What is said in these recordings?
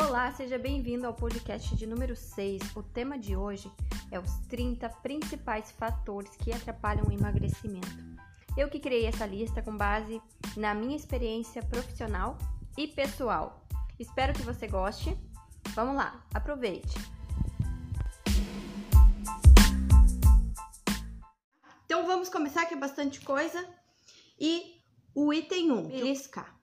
Olá, seja bem-vindo ao podcast de número 6. O tema de hoje é os 30 principais fatores que atrapalham o emagrecimento. Eu que criei essa lista com base na minha experiência profissional e pessoal. Espero que você goste. Vamos lá, aproveite! Então vamos começar que é bastante coisa. E o item 1, beliscar.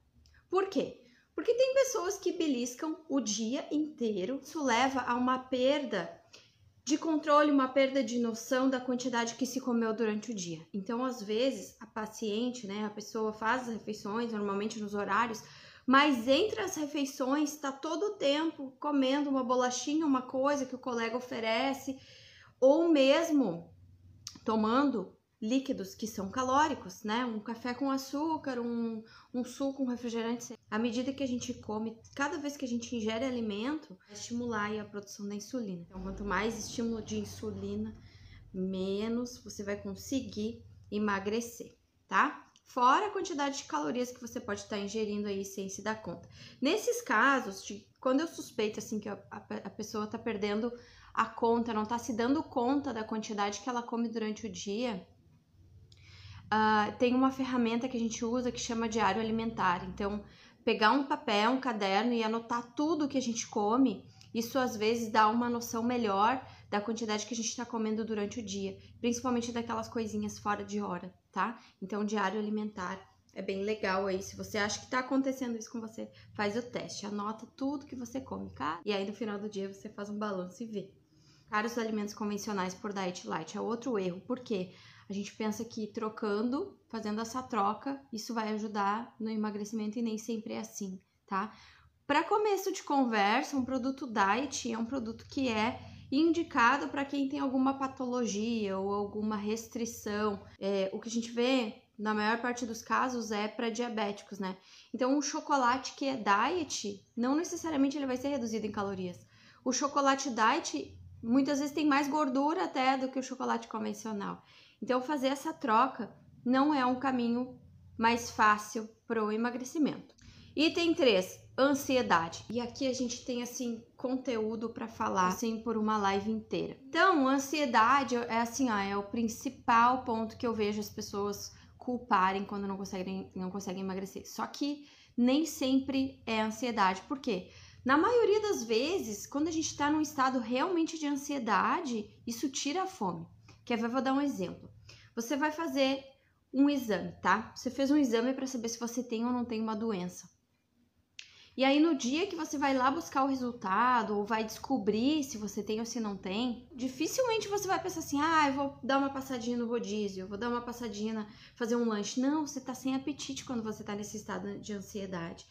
Por quê? Porque tem pessoas que beliscam o dia inteiro, isso leva a uma perda de controle, uma perda de noção da quantidade que se comeu durante o dia. Então, às vezes, a paciente, né, a pessoa faz as refeições, normalmente nos horários, mas entre as refeições está todo o tempo comendo uma bolachinha, uma coisa que o colega oferece, ou mesmo tomando líquidos que são calóricos, né? Um café com açúcar, um, um suco, um refrigerante. À medida que a gente come, cada vez que a gente ingere alimento, vai estimular a produção da insulina. Então, quanto mais estímulo de insulina, menos você vai conseguir emagrecer, tá? Fora a quantidade de calorias que você pode estar ingerindo aí sem se dar conta. Nesses casos, de, quando eu suspeito assim que a, a, a pessoa está perdendo a conta, não está se dando conta da quantidade que ela come durante o dia, uh, tem uma ferramenta que a gente usa que chama diário alimentar. Então, pegar um papel, um caderno e anotar tudo que a gente come, isso às vezes dá uma noção melhor da quantidade que a gente está comendo durante o dia, principalmente daquelas coisinhas fora de hora, tá? Então, diário alimentar é bem legal aí. Se você acha que tá acontecendo isso com você, faz o teste, anota tudo que você come, cara. E aí no final do dia você faz um balanço e vê. Cara, os alimentos convencionais por diet light é outro erro, porque a gente pensa que trocando, fazendo essa troca, isso vai ajudar no emagrecimento e nem sempre é assim, tá? Para começo de conversa, um produto diet é um produto que é indicado para quem tem alguma patologia ou alguma restrição. É, o que a gente vê na maior parte dos casos é para diabéticos, né? Então, um chocolate que é diet, não necessariamente ele vai ser reduzido em calorias. O chocolate diet muitas vezes tem mais gordura até do que o chocolate convencional. Então, fazer essa troca não é um caminho mais fácil para o emagrecimento. Item 3, ansiedade. E aqui a gente tem assim conteúdo para falar assim por uma live inteira. Então, ansiedade é assim, ó, é o principal ponto que eu vejo as pessoas culparem quando não conseguem não conseguem emagrecer. Só que nem sempre é ansiedade. Por quê? Na maioria das vezes, quando a gente está num estado realmente de ansiedade, isso tira a fome. Quer ver? Vou dar um exemplo. Você vai fazer um exame, tá? Você fez um exame para saber se você tem ou não tem uma doença. E aí, no dia que você vai lá buscar o resultado ou vai descobrir se você tem ou se não tem, dificilmente você vai pensar assim: ah, eu vou dar uma passadinha no rodízio, vou dar uma passadinha, fazer um lanche. Não, você tá sem apetite quando você tá nesse estado de ansiedade.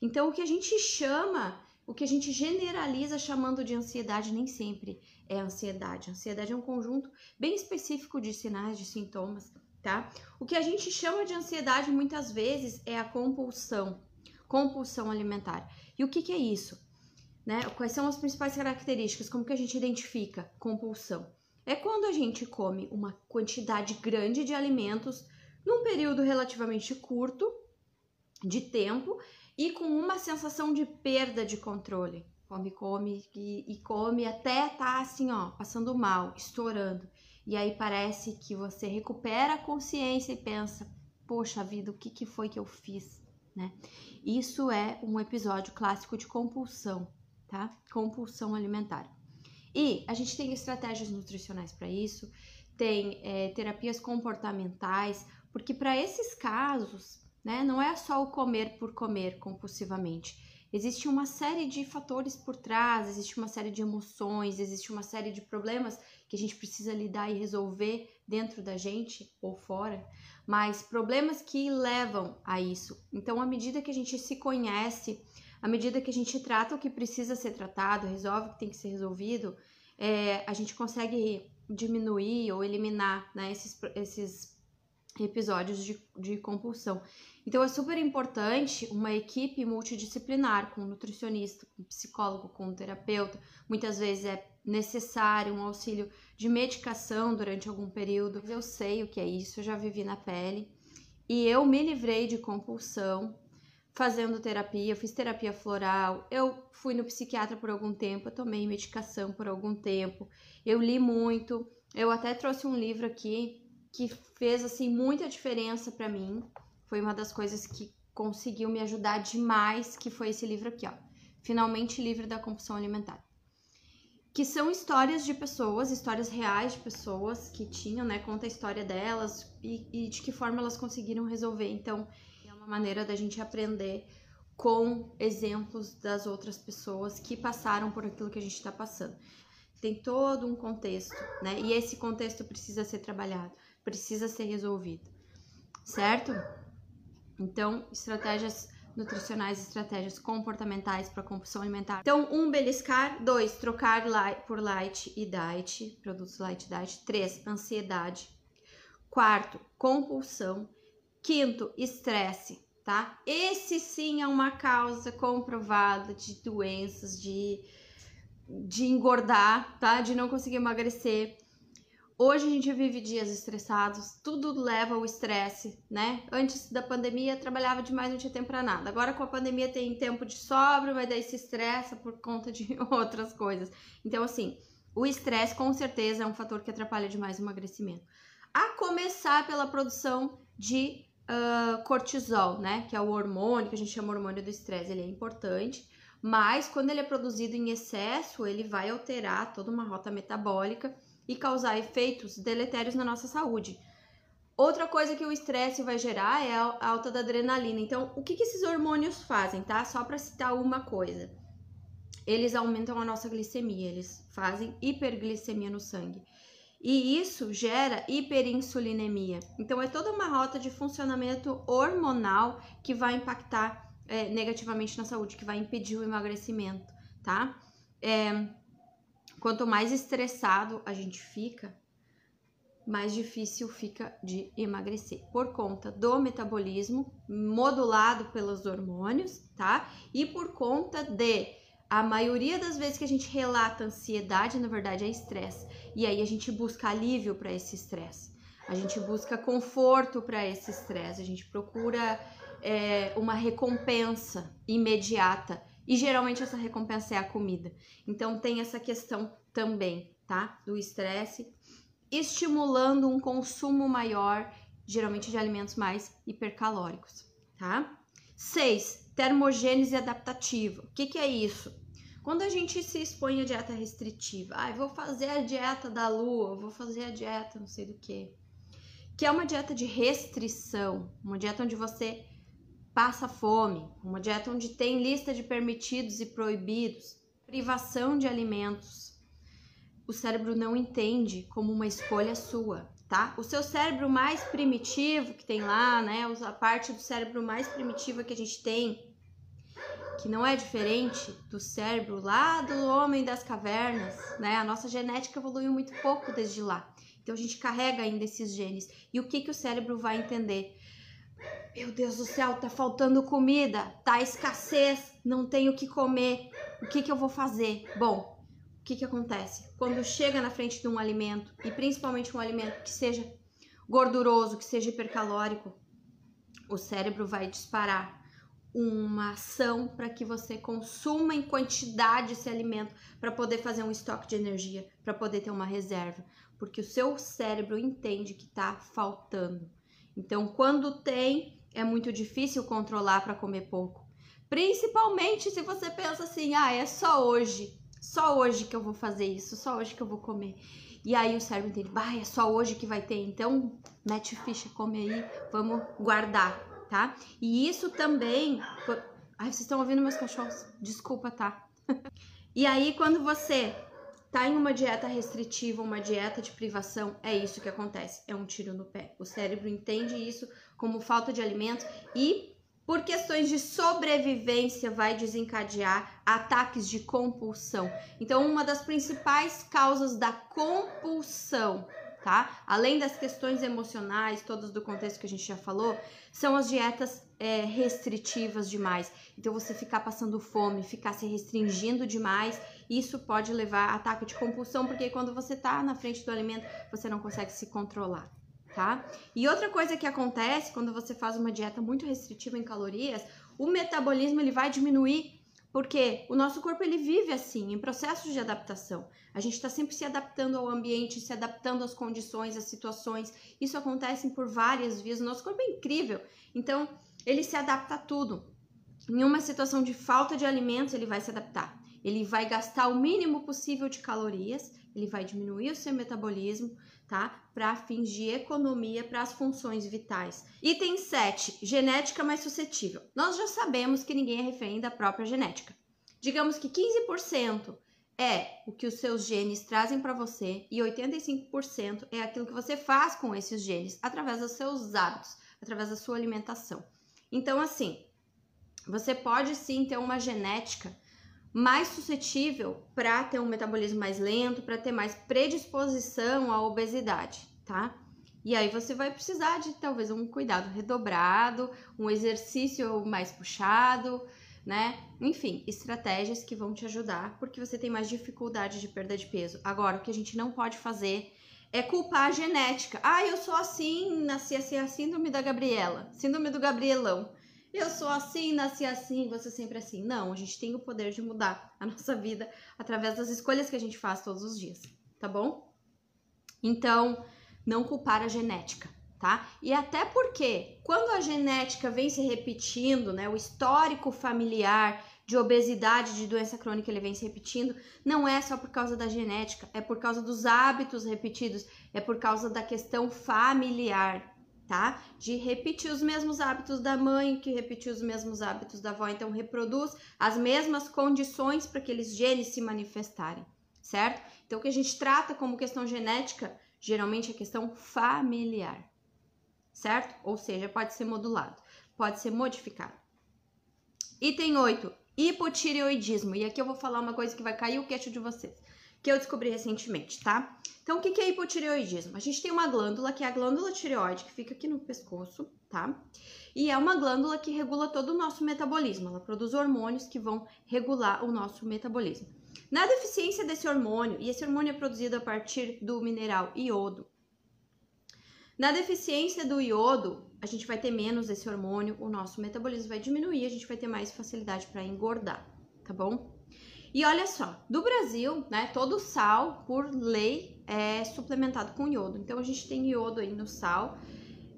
Então, o que a gente chama o que a gente generaliza chamando de ansiedade nem sempre é ansiedade. ansiedade é um conjunto bem específico de sinais, de sintomas, tá? O que a gente chama de ansiedade muitas vezes é a compulsão, compulsão alimentar. E o que, que é isso? Né? Quais são as principais características? Como que a gente identifica compulsão? É quando a gente come uma quantidade grande de alimentos num período relativamente curto de tempo e com uma sensação de perda de controle. Come, come e, e come até tá assim, ó, passando mal, estourando. E aí parece que você recupera a consciência e pensa: poxa vida, o que, que foi que eu fiz? Né? Isso é um episódio clássico de compulsão, tá? Compulsão alimentar. E a gente tem estratégias nutricionais para isso, tem é, terapias comportamentais, porque para esses casos né? Não é só o comer por comer compulsivamente. Existe uma série de fatores por trás, existe uma série de emoções, existe uma série de problemas que a gente precisa lidar e resolver dentro da gente ou fora, mas problemas que levam a isso. Então, à medida que a gente se conhece, à medida que a gente trata o que precisa ser tratado, resolve o que tem que ser resolvido, é, a gente consegue diminuir ou eliminar né, esses, esses episódios de, de compulsão. Então é super importante uma equipe multidisciplinar, com nutricionista, com psicólogo, com terapeuta. Muitas vezes é necessário um auxílio de medicação durante algum período. Eu sei o que é isso, eu já vivi na pele. E eu me livrei de compulsão fazendo terapia, eu fiz terapia floral, eu fui no psiquiatra por algum tempo, eu tomei medicação por algum tempo, eu li muito, eu até trouxe um livro aqui que fez assim muita diferença para mim. Foi uma das coisas que conseguiu me ajudar demais, que foi esse livro aqui, ó. Finalmente livre da compulsão alimentar. Que são histórias de pessoas, histórias reais de pessoas que tinham, né? Conta a história delas e, e de que forma elas conseguiram resolver. Então, é uma maneira da gente aprender com exemplos das outras pessoas que passaram por aquilo que a gente está passando. Tem todo um contexto, né? E esse contexto precisa ser trabalhado, precisa ser resolvido, certo? Então, estratégias nutricionais, estratégias comportamentais para compulsão alimentar. Então, um, beliscar. Dois, trocar light por light e diet, produtos light e diet. Três, ansiedade. Quarto, compulsão. Quinto, estresse, tá? Esse sim é uma causa comprovada de doenças, de, de engordar, tá? De não conseguir emagrecer. Hoje a gente vive dias estressados, tudo leva ao estresse, né? Antes da pandemia trabalhava demais, não tinha tempo para nada. Agora com a pandemia tem tempo de sobra, vai daí se estressa por conta de outras coisas. Então assim, o estresse com certeza é um fator que atrapalha demais o emagrecimento. A começar pela produção de uh, cortisol, né? Que é o hormônio que a gente chama hormônio do estresse, ele é importante. Mas quando ele é produzido em excesso, ele vai alterar toda uma rota metabólica e causar efeitos deletérios na nossa saúde. Outra coisa que o estresse vai gerar é a alta da adrenalina. Então, o que, que esses hormônios fazem, tá? Só para citar uma coisa. Eles aumentam a nossa glicemia, eles fazem hiperglicemia no sangue. E isso gera hiperinsulinemia. Então, é toda uma rota de funcionamento hormonal que vai impactar é, negativamente na saúde, que vai impedir o emagrecimento, tá? É, Quanto mais estressado a gente fica, mais difícil fica de emagrecer, por conta do metabolismo modulado pelos hormônios, tá? E por conta de a maioria das vezes que a gente relata ansiedade, na verdade é estresse. E aí a gente busca alívio para esse estresse. A gente busca conforto para esse estresse. A gente procura é, uma recompensa imediata. E geralmente essa recompensa é a comida. Então tem essa questão também, tá? Do estresse, estimulando um consumo maior, geralmente de alimentos mais hipercalóricos, tá? 6. Termogênese adaptativa. O que, que é isso? Quando a gente se expõe à dieta restritiva, ah, vou fazer a dieta da lua, vou fazer a dieta não sei do que, que é uma dieta de restrição, uma dieta onde você passa fome, uma dieta onde tem lista de permitidos e proibidos, privação de alimentos. O cérebro não entende como uma escolha sua, tá? O seu cérebro mais primitivo que tem lá, né? A parte do cérebro mais primitiva que a gente tem, que não é diferente do cérebro lá do homem das cavernas, né? A nossa genética evoluiu muito pouco desde lá. Então a gente carrega ainda esses genes. E o que que o cérebro vai entender? Meu Deus do céu, tá faltando comida, tá escassez, não tenho o que comer. O que que eu vou fazer? Bom, o que que acontece? Quando chega na frente de um alimento, e principalmente um alimento que seja gorduroso, que seja hipercalórico, o cérebro vai disparar uma ação para que você consuma em quantidade esse alimento para poder fazer um estoque de energia, para poder ter uma reserva, porque o seu cérebro entende que está faltando. Então, quando tem, é muito difícil controlar para comer pouco. Principalmente se você pensa assim: "Ah, é só hoje, só hoje que eu vou fazer isso, só hoje que eu vou comer". E aí o cérebro entende: "Bah, é só hoje que vai ter, então mete ficha, come aí, vamos guardar", tá? E isso também, ai, vocês estão ouvindo meus cachorros? Desculpa, tá? e aí quando você tá em uma dieta restritiva, uma dieta de privação, é isso que acontece, é um tiro no pé. O cérebro entende isso como falta de alimento e por questões de sobrevivência vai desencadear ataques de compulsão. Então, uma das principais causas da compulsão tá? Além das questões emocionais, todas do contexto que a gente já falou, são as dietas é, restritivas demais. Então, você ficar passando fome, ficar se restringindo demais, isso pode levar a ataque de compulsão, porque quando você tá na frente do alimento, você não consegue se controlar. Tá? E outra coisa que acontece quando você faz uma dieta muito restritiva em calorias, o metabolismo ele vai diminuir porque o nosso corpo ele vive assim, em processos de adaptação. A gente está sempre se adaptando ao ambiente, se adaptando às condições, às situações. Isso acontece por várias vias. O nosso corpo é incrível. Então, ele se adapta a tudo. Em uma situação de falta de alimentos, ele vai se adaptar. Ele vai gastar o mínimo possível de calorias, ele vai diminuir o seu metabolismo, tá? Para fins de economia para as funções vitais. Item 7, genética mais suscetível. Nós já sabemos que ninguém é refém da própria genética. Digamos que 15% é o que os seus genes trazem para você e 85% é aquilo que você faz com esses genes através dos seus hábitos, através da sua alimentação. Então, assim, você pode sim ter uma genética mais suscetível para ter um metabolismo mais lento, para ter mais predisposição à obesidade, tá? E aí você vai precisar de talvez um cuidado redobrado, um exercício mais puxado, né? Enfim, estratégias que vão te ajudar porque você tem mais dificuldade de perda de peso. Agora, o que a gente não pode fazer é culpar a genética. Ah, eu sou assim, nasci assim, a síndrome da Gabriela, síndrome do Gabrielão eu sou assim, nasci assim, você sempre assim. Não, a gente tem o poder de mudar a nossa vida através das escolhas que a gente faz todos os dias, tá bom? Então, não culpar a genética, tá? E até porque quando a genética vem se repetindo, né, o histórico familiar de obesidade, de doença crônica, ele vem se repetindo, não é só por causa da genética, é por causa dos hábitos repetidos, é por causa da questão familiar tá? De repetir os mesmos hábitos da mãe, que repetiu os mesmos hábitos da avó, então reproduz as mesmas condições para aqueles genes se manifestarem, certo? Então o que a gente trata como questão genética, geralmente é questão familiar, certo? Ou seja, pode ser modulado, pode ser modificado. Item 8, hipotireoidismo. E aqui eu vou falar uma coisa que vai cair o queixo de vocês que eu descobri recentemente, tá? Então, o que é hipotireoidismo? A gente tem uma glândula, que é a glândula tireoide, que fica aqui no pescoço, tá? E é uma glândula que regula todo o nosso metabolismo. Ela produz hormônios que vão regular o nosso metabolismo. Na deficiência desse hormônio, e esse hormônio é produzido a partir do mineral iodo, na deficiência do iodo, a gente vai ter menos esse hormônio, o nosso metabolismo vai diminuir, a gente vai ter mais facilidade para engordar, tá bom? E olha só, do Brasil, né, todo sal, por lei, é suplementado com iodo. Então a gente tem iodo aí no sal.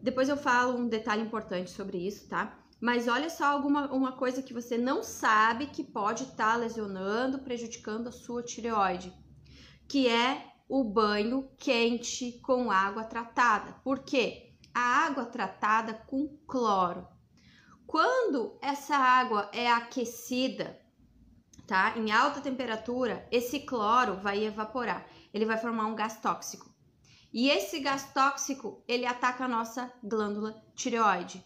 Depois eu falo um detalhe importante sobre isso, tá? Mas olha só alguma uma coisa que você não sabe que pode estar tá lesionando, prejudicando a sua tireoide, que é o banho quente com água tratada. Por quê? A água tratada com cloro. Quando essa água é aquecida, tá? Em alta temperatura, esse cloro vai evaporar. Ele vai formar um gás tóxico. E esse gás tóxico, ele ataca a nossa glândula tireoide.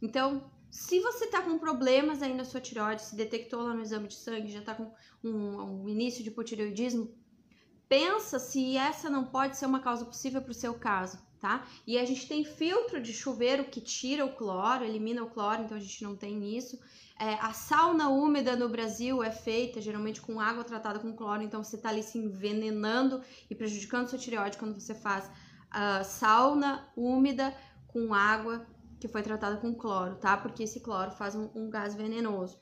Então, se você tá com problemas aí na sua tireoide, se detectou lá no exame de sangue, já tá com um, um início de hipotireoidismo, pensa se essa não pode ser uma causa possível para o seu caso, tá? E a gente tem filtro de chuveiro que tira o cloro, elimina o cloro, então a gente não tem isso. É, a sauna úmida no Brasil é feita geralmente com água tratada com cloro, então você está ali se envenenando e prejudicando sua tireoide quando você faz a sauna úmida com água que foi tratada com cloro, tá? Porque esse cloro faz um, um gás venenoso.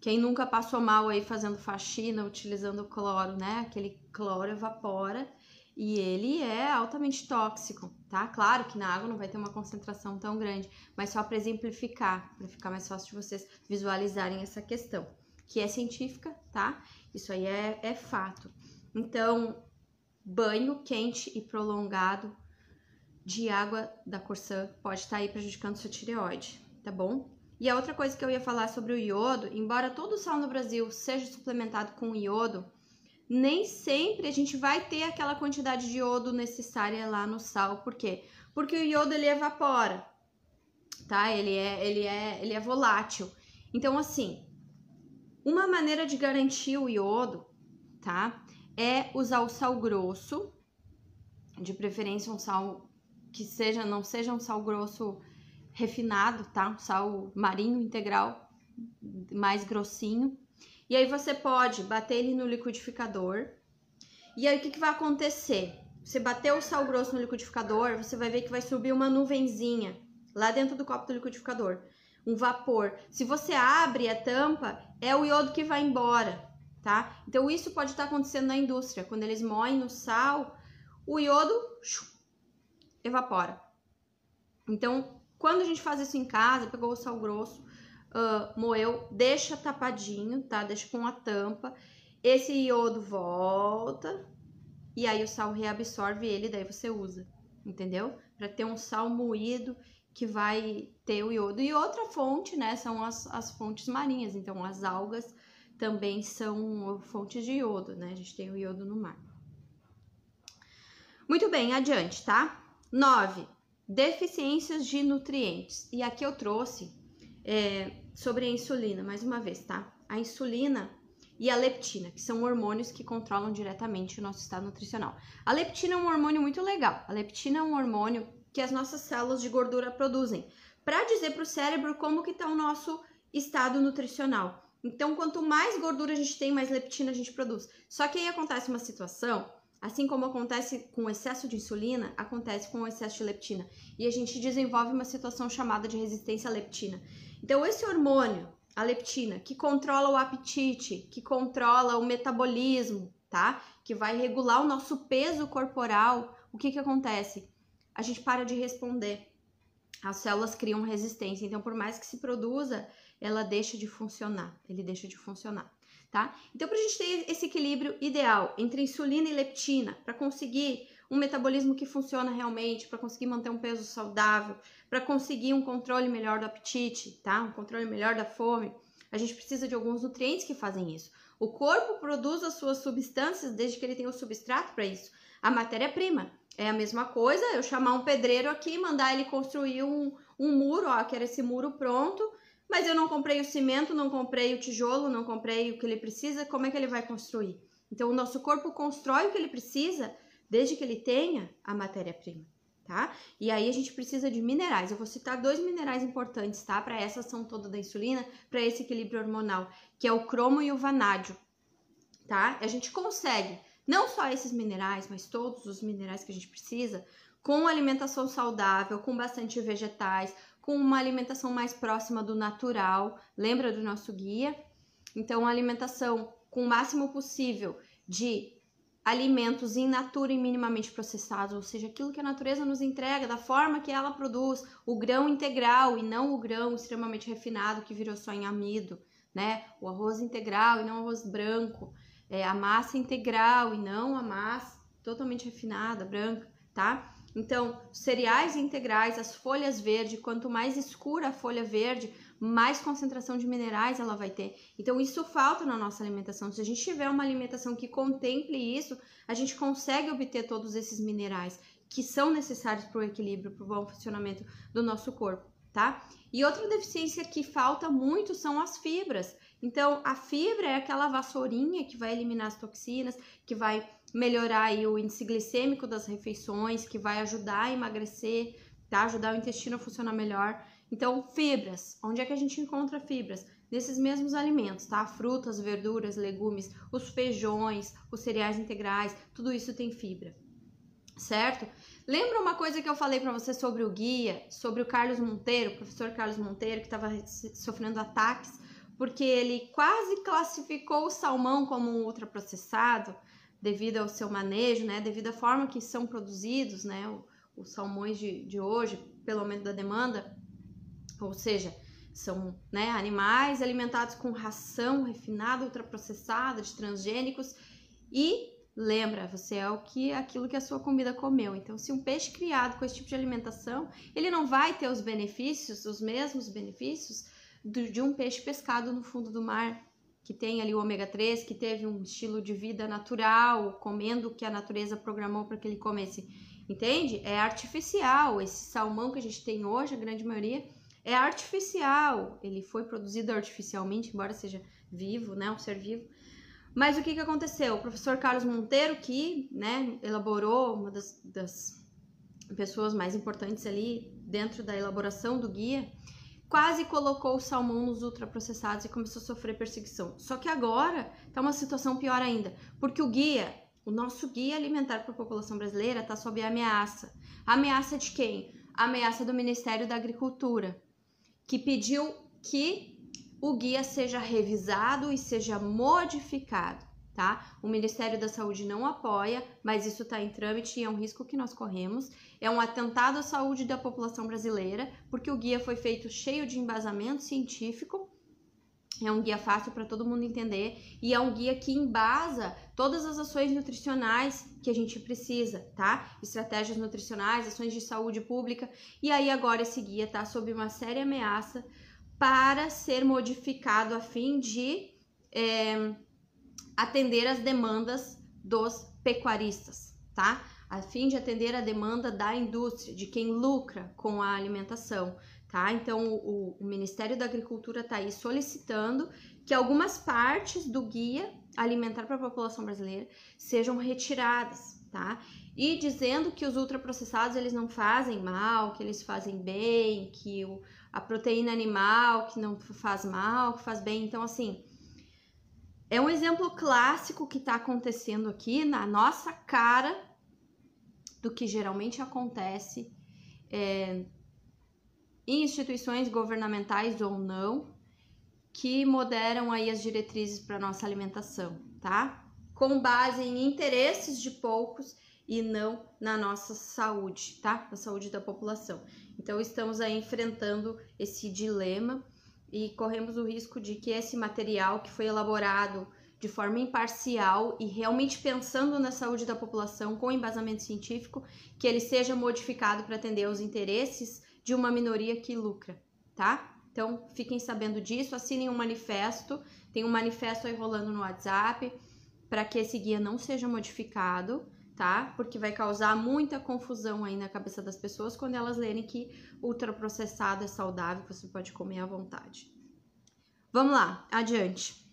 Quem nunca passou mal aí fazendo faxina utilizando cloro, né? Aquele cloro evapora e ele é altamente tóxico, tá? Claro que na água não vai ter uma concentração tão grande, mas só para exemplificar, para ficar mais fácil de vocês visualizarem essa questão, que é científica, tá? Isso aí é, é fato. Então, banho quente e prolongado de água da Corsã pode estar tá aí prejudicando sua tireoide, tá bom? E a outra coisa que eu ia falar sobre o iodo, embora todo o sal no Brasil seja suplementado com iodo, nem sempre a gente vai ter aquela quantidade de iodo necessária lá no sal. Por quê? Porque o iodo ele evapora, tá? Ele é, ele é, ele é volátil. Então, assim, uma maneira de garantir o iodo, tá? É usar o sal grosso, de preferência um sal que seja, não seja um sal grosso refinado, tá? Um sal marinho integral, mais grossinho. E aí você pode bater ele no liquidificador. E aí o que, que vai acontecer? Você bateu o sal grosso no liquidificador, você vai ver que vai subir uma nuvenzinha lá dentro do copo do liquidificador. um vapor. Se você abre a tampa, é o iodo que vai embora, tá? Então isso pode estar acontecendo na indústria, quando eles moem no sal, o iodo evapora. Então, quando a gente faz isso em casa, pegou o sal grosso, uh, moeu, deixa tapadinho, tá? Deixa com a tampa. Esse iodo volta e aí o sal reabsorve ele, daí você usa, entendeu? Para ter um sal moído que vai ter o iodo. E outra fonte, né, são as, as fontes marinhas. Então, as algas também são fontes de iodo, né? A gente tem o iodo no mar. Muito bem, adiante, tá? 9. Deficiências de nutrientes. E aqui eu trouxe é, sobre a insulina, mais uma vez, tá? A insulina e a leptina, que são hormônios que controlam diretamente o nosso estado nutricional. A leptina é um hormônio muito legal. A leptina é um hormônio que as nossas células de gordura produzem, para dizer para o cérebro como que está o nosso estado nutricional. Então, quanto mais gordura a gente tem, mais leptina a gente produz. Só que aí acontece uma situação, assim como acontece com o excesso de insulina, acontece com o excesso de leptina. E a gente desenvolve uma situação chamada de resistência à leptina. Então, esse hormônio, a leptina, que controla o apetite, que controla o metabolismo, tá? Que vai regular o nosso peso corporal, o que que acontece? A gente para de responder. As células criam resistência. Então, por mais que se produza, ela deixa de funcionar. Ele deixa de funcionar, tá? Então, para a gente ter esse equilíbrio ideal entre insulina e leptina, para conseguir um metabolismo que funciona realmente, para conseguir manter um peso saudável, para conseguir um controle melhor do apetite, tá? Um controle melhor da fome. A gente precisa de alguns nutrientes que fazem isso. O corpo produz as suas substâncias desde que ele tem o substrato para isso. A matéria-prima é a mesma coisa. Eu chamar um pedreiro aqui, mandar ele construir um, um muro, ó, quero esse muro pronto, mas eu não comprei o cimento, não comprei o tijolo, não comprei o que ele precisa. Como é que ele vai construir? Então, o nosso corpo constrói o que ele precisa desde que ele tenha a matéria-prima, tá? E aí a gente precisa de minerais. Eu vou citar dois minerais importantes, tá? Para essa ação toda da insulina, para esse equilíbrio hormonal, que é o cromo e o vanádio, tá? A gente consegue não só esses minerais, mas todos os minerais que a gente precisa, com alimentação saudável, com bastante vegetais, com uma alimentação mais próxima do natural. Lembra do nosso guia? Então, alimentação com o máximo possível de alimentos in natura e minimamente processados, ou seja, aquilo que a natureza nos entrega, da forma que ela produz, o grão integral e não o grão extremamente refinado que virou só em amido, né? O arroz integral e não o arroz branco, é, a massa integral e não a massa totalmente refinada, branca, tá? Então, cereais integrais, as folhas verdes, quanto mais escura a folha verde, mais concentração de minerais ela vai ter. Então, isso falta na nossa alimentação. Se a gente tiver uma alimentação que contemple isso, a gente consegue obter todos esses minerais que são necessários para o equilíbrio, para o bom funcionamento do nosso corpo, tá? E outra deficiência que falta muito são as fibras. Então, a fibra é aquela vassourinha que vai eliminar as toxinas, que vai melhorar aí o índice glicêmico das refeições, que vai ajudar a emagrecer, tá? Ajudar o intestino a funcionar melhor. Então, fibras. Onde é que a gente encontra fibras? Nesses mesmos alimentos, tá? Frutas, verduras, legumes, os feijões, os cereais integrais, tudo isso tem fibra. Certo? Lembra uma coisa que eu falei para você sobre o guia, sobre o Carlos Monteiro, o professor Carlos Monteiro, que estava sofrendo ataques porque ele quase classificou o salmão como um ultraprocessado devido ao seu manejo, né? Devido à forma que são produzidos, né? Os salmões de, de hoje, pelo aumento da demanda, ou seja, são né, animais alimentados com ração refinada, ultraprocessada, de transgênicos e lembra, você é o que aquilo que a sua comida comeu. Então, se um peixe criado com esse tipo de alimentação, ele não vai ter os benefícios, os mesmos benefícios de um peixe pescado no fundo do mar, que tem ali o ômega 3, que teve um estilo de vida natural, comendo o que a natureza programou para que ele comesse. Entende? É artificial. Esse salmão que a gente tem hoje, a grande maioria, é artificial. Ele foi produzido artificialmente, embora seja vivo, né, um ser vivo. Mas o que, que aconteceu? O professor Carlos Monteiro, que né, elaborou uma das, das pessoas mais importantes ali dentro da elaboração do guia, quase colocou o salmão nos ultraprocessados e começou a sofrer perseguição. Só que agora está uma situação pior ainda, porque o guia, o nosso guia alimentar para a população brasileira está sob ameaça. Ameaça de quem? Ameaça do Ministério da Agricultura, que pediu que o guia seja revisado e seja modificado, tá? O Ministério da Saúde não apoia, mas isso está em trâmite e é um risco que nós corremos. É um atentado à saúde da população brasileira, porque o guia foi feito cheio de embasamento científico é um guia fácil para todo mundo entender e é um guia que embasa todas as ações nutricionais que a gente precisa, tá? Estratégias nutricionais, ações de saúde pública. E aí agora esse guia tá sob uma séria ameaça para ser modificado a fim de é, atender as demandas dos pecuaristas, tá? A fim de atender a demanda da indústria, de quem lucra com a alimentação tá? Então, o, o Ministério da Agricultura está aí solicitando que algumas partes do guia alimentar para a população brasileira sejam retiradas, tá? E dizendo que os ultraprocessados eles não fazem mal, que eles fazem bem, que o, a proteína animal que não faz mal, que faz bem. Então, assim, é um exemplo clássico que está acontecendo aqui na nossa cara do que geralmente acontece é, instituições governamentais ou não que moderam aí as diretrizes para nossa alimentação, tá? Com base em interesses de poucos e não na nossa saúde, tá? Na saúde da população. Então estamos aí enfrentando esse dilema e corremos o risco de que esse material que foi elaborado de forma imparcial e realmente pensando na saúde da população com embasamento científico, que ele seja modificado para atender aos interesses de uma minoria que lucra, tá? Então, fiquem sabendo disso, assinem um manifesto, tem um manifesto aí rolando no WhatsApp para que esse guia não seja modificado, tá? Porque vai causar muita confusão aí na cabeça das pessoas quando elas lerem que ultraprocessado é saudável, você pode comer à vontade. Vamos lá, adiante.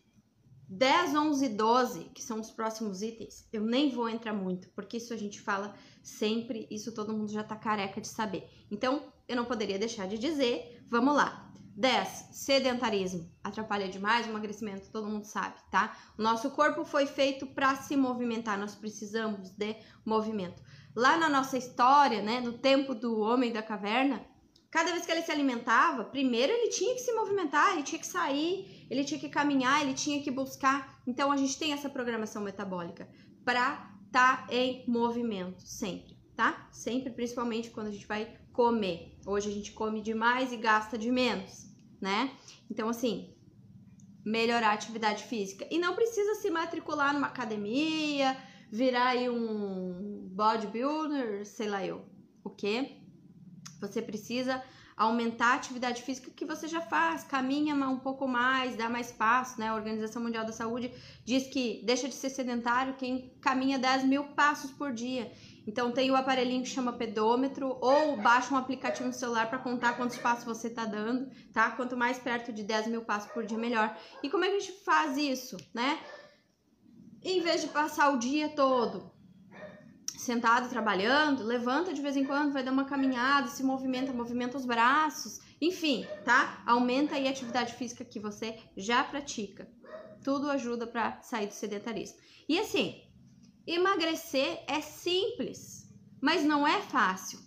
10, 11 e 12, que são os próximos itens, eu nem vou entrar muito, porque isso a gente fala sempre, isso todo mundo já tá careca de saber. Então, eu não poderia deixar de dizer. Vamos lá. 10. Sedentarismo. Atrapalha demais o emagrecimento, todo mundo sabe, tá? O nosso corpo foi feito para se movimentar, nós precisamos de movimento. Lá na nossa história, né, no tempo do homem da caverna, cada vez que ele se alimentava, primeiro ele tinha que se movimentar, ele tinha que sair, ele tinha que caminhar, ele tinha que buscar. Então a gente tem essa programação metabólica para estar tá em movimento sempre, tá? Sempre, principalmente quando a gente vai comer. Hoje a gente come demais e gasta de menos, né? Então, assim, melhorar a atividade física. E não precisa se matricular numa academia, virar aí um bodybuilder, sei lá eu. O quê? Você precisa aumentar a atividade física que você já faz, caminha um pouco mais, dá mais passo, né? A Organização Mundial da Saúde diz que deixa de ser sedentário quem caminha 10 mil passos por dia. Então tem o aparelhinho que chama pedômetro ou baixa um aplicativo no celular para contar quantos passos você está dando, tá? Quanto mais perto de 10 mil passos por dia, melhor. E como é que a gente faz isso, né? Em vez de passar o dia todo sentado trabalhando, levanta de vez em quando, vai dar uma caminhada, se movimenta, movimenta os braços, enfim, tá? Aumenta aí a atividade física que você já pratica. Tudo ajuda para sair do sedentarismo. E assim, Emagrecer é simples, mas não é fácil.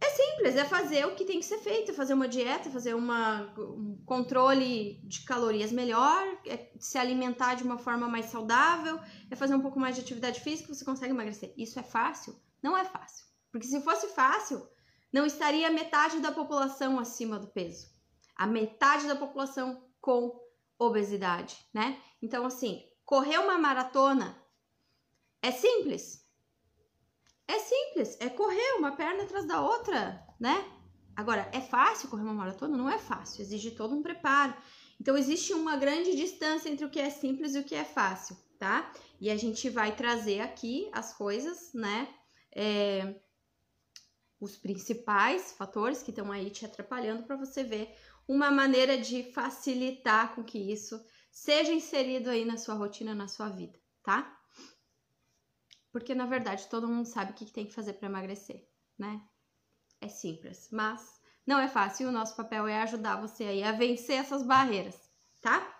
É simples, é fazer o que tem que ser feito, fazer uma dieta, fazer uma, um controle de calorias melhor, é se alimentar de uma forma mais saudável, é fazer um pouco mais de atividade física, você consegue emagrecer. Isso é fácil? Não é fácil. Porque se fosse fácil, não estaria metade da população acima do peso. A metade da população com obesidade, né? Então, assim, correr uma maratona é simples. É simples, é correr uma perna atrás da outra, né? Agora, é fácil correr uma maratona? Não é fácil, exige todo um preparo. Então, existe uma grande distância entre o que é simples e o que é fácil, tá? E a gente vai trazer aqui as coisas, né? É, os principais fatores que estão aí te atrapalhando para você ver uma maneira de facilitar com que isso seja inserido aí na sua rotina, na sua vida, tá? Porque na verdade todo mundo sabe o que tem que fazer para emagrecer, né? É simples, mas não é fácil. O nosso papel é ajudar você aí a vencer essas barreiras, tá?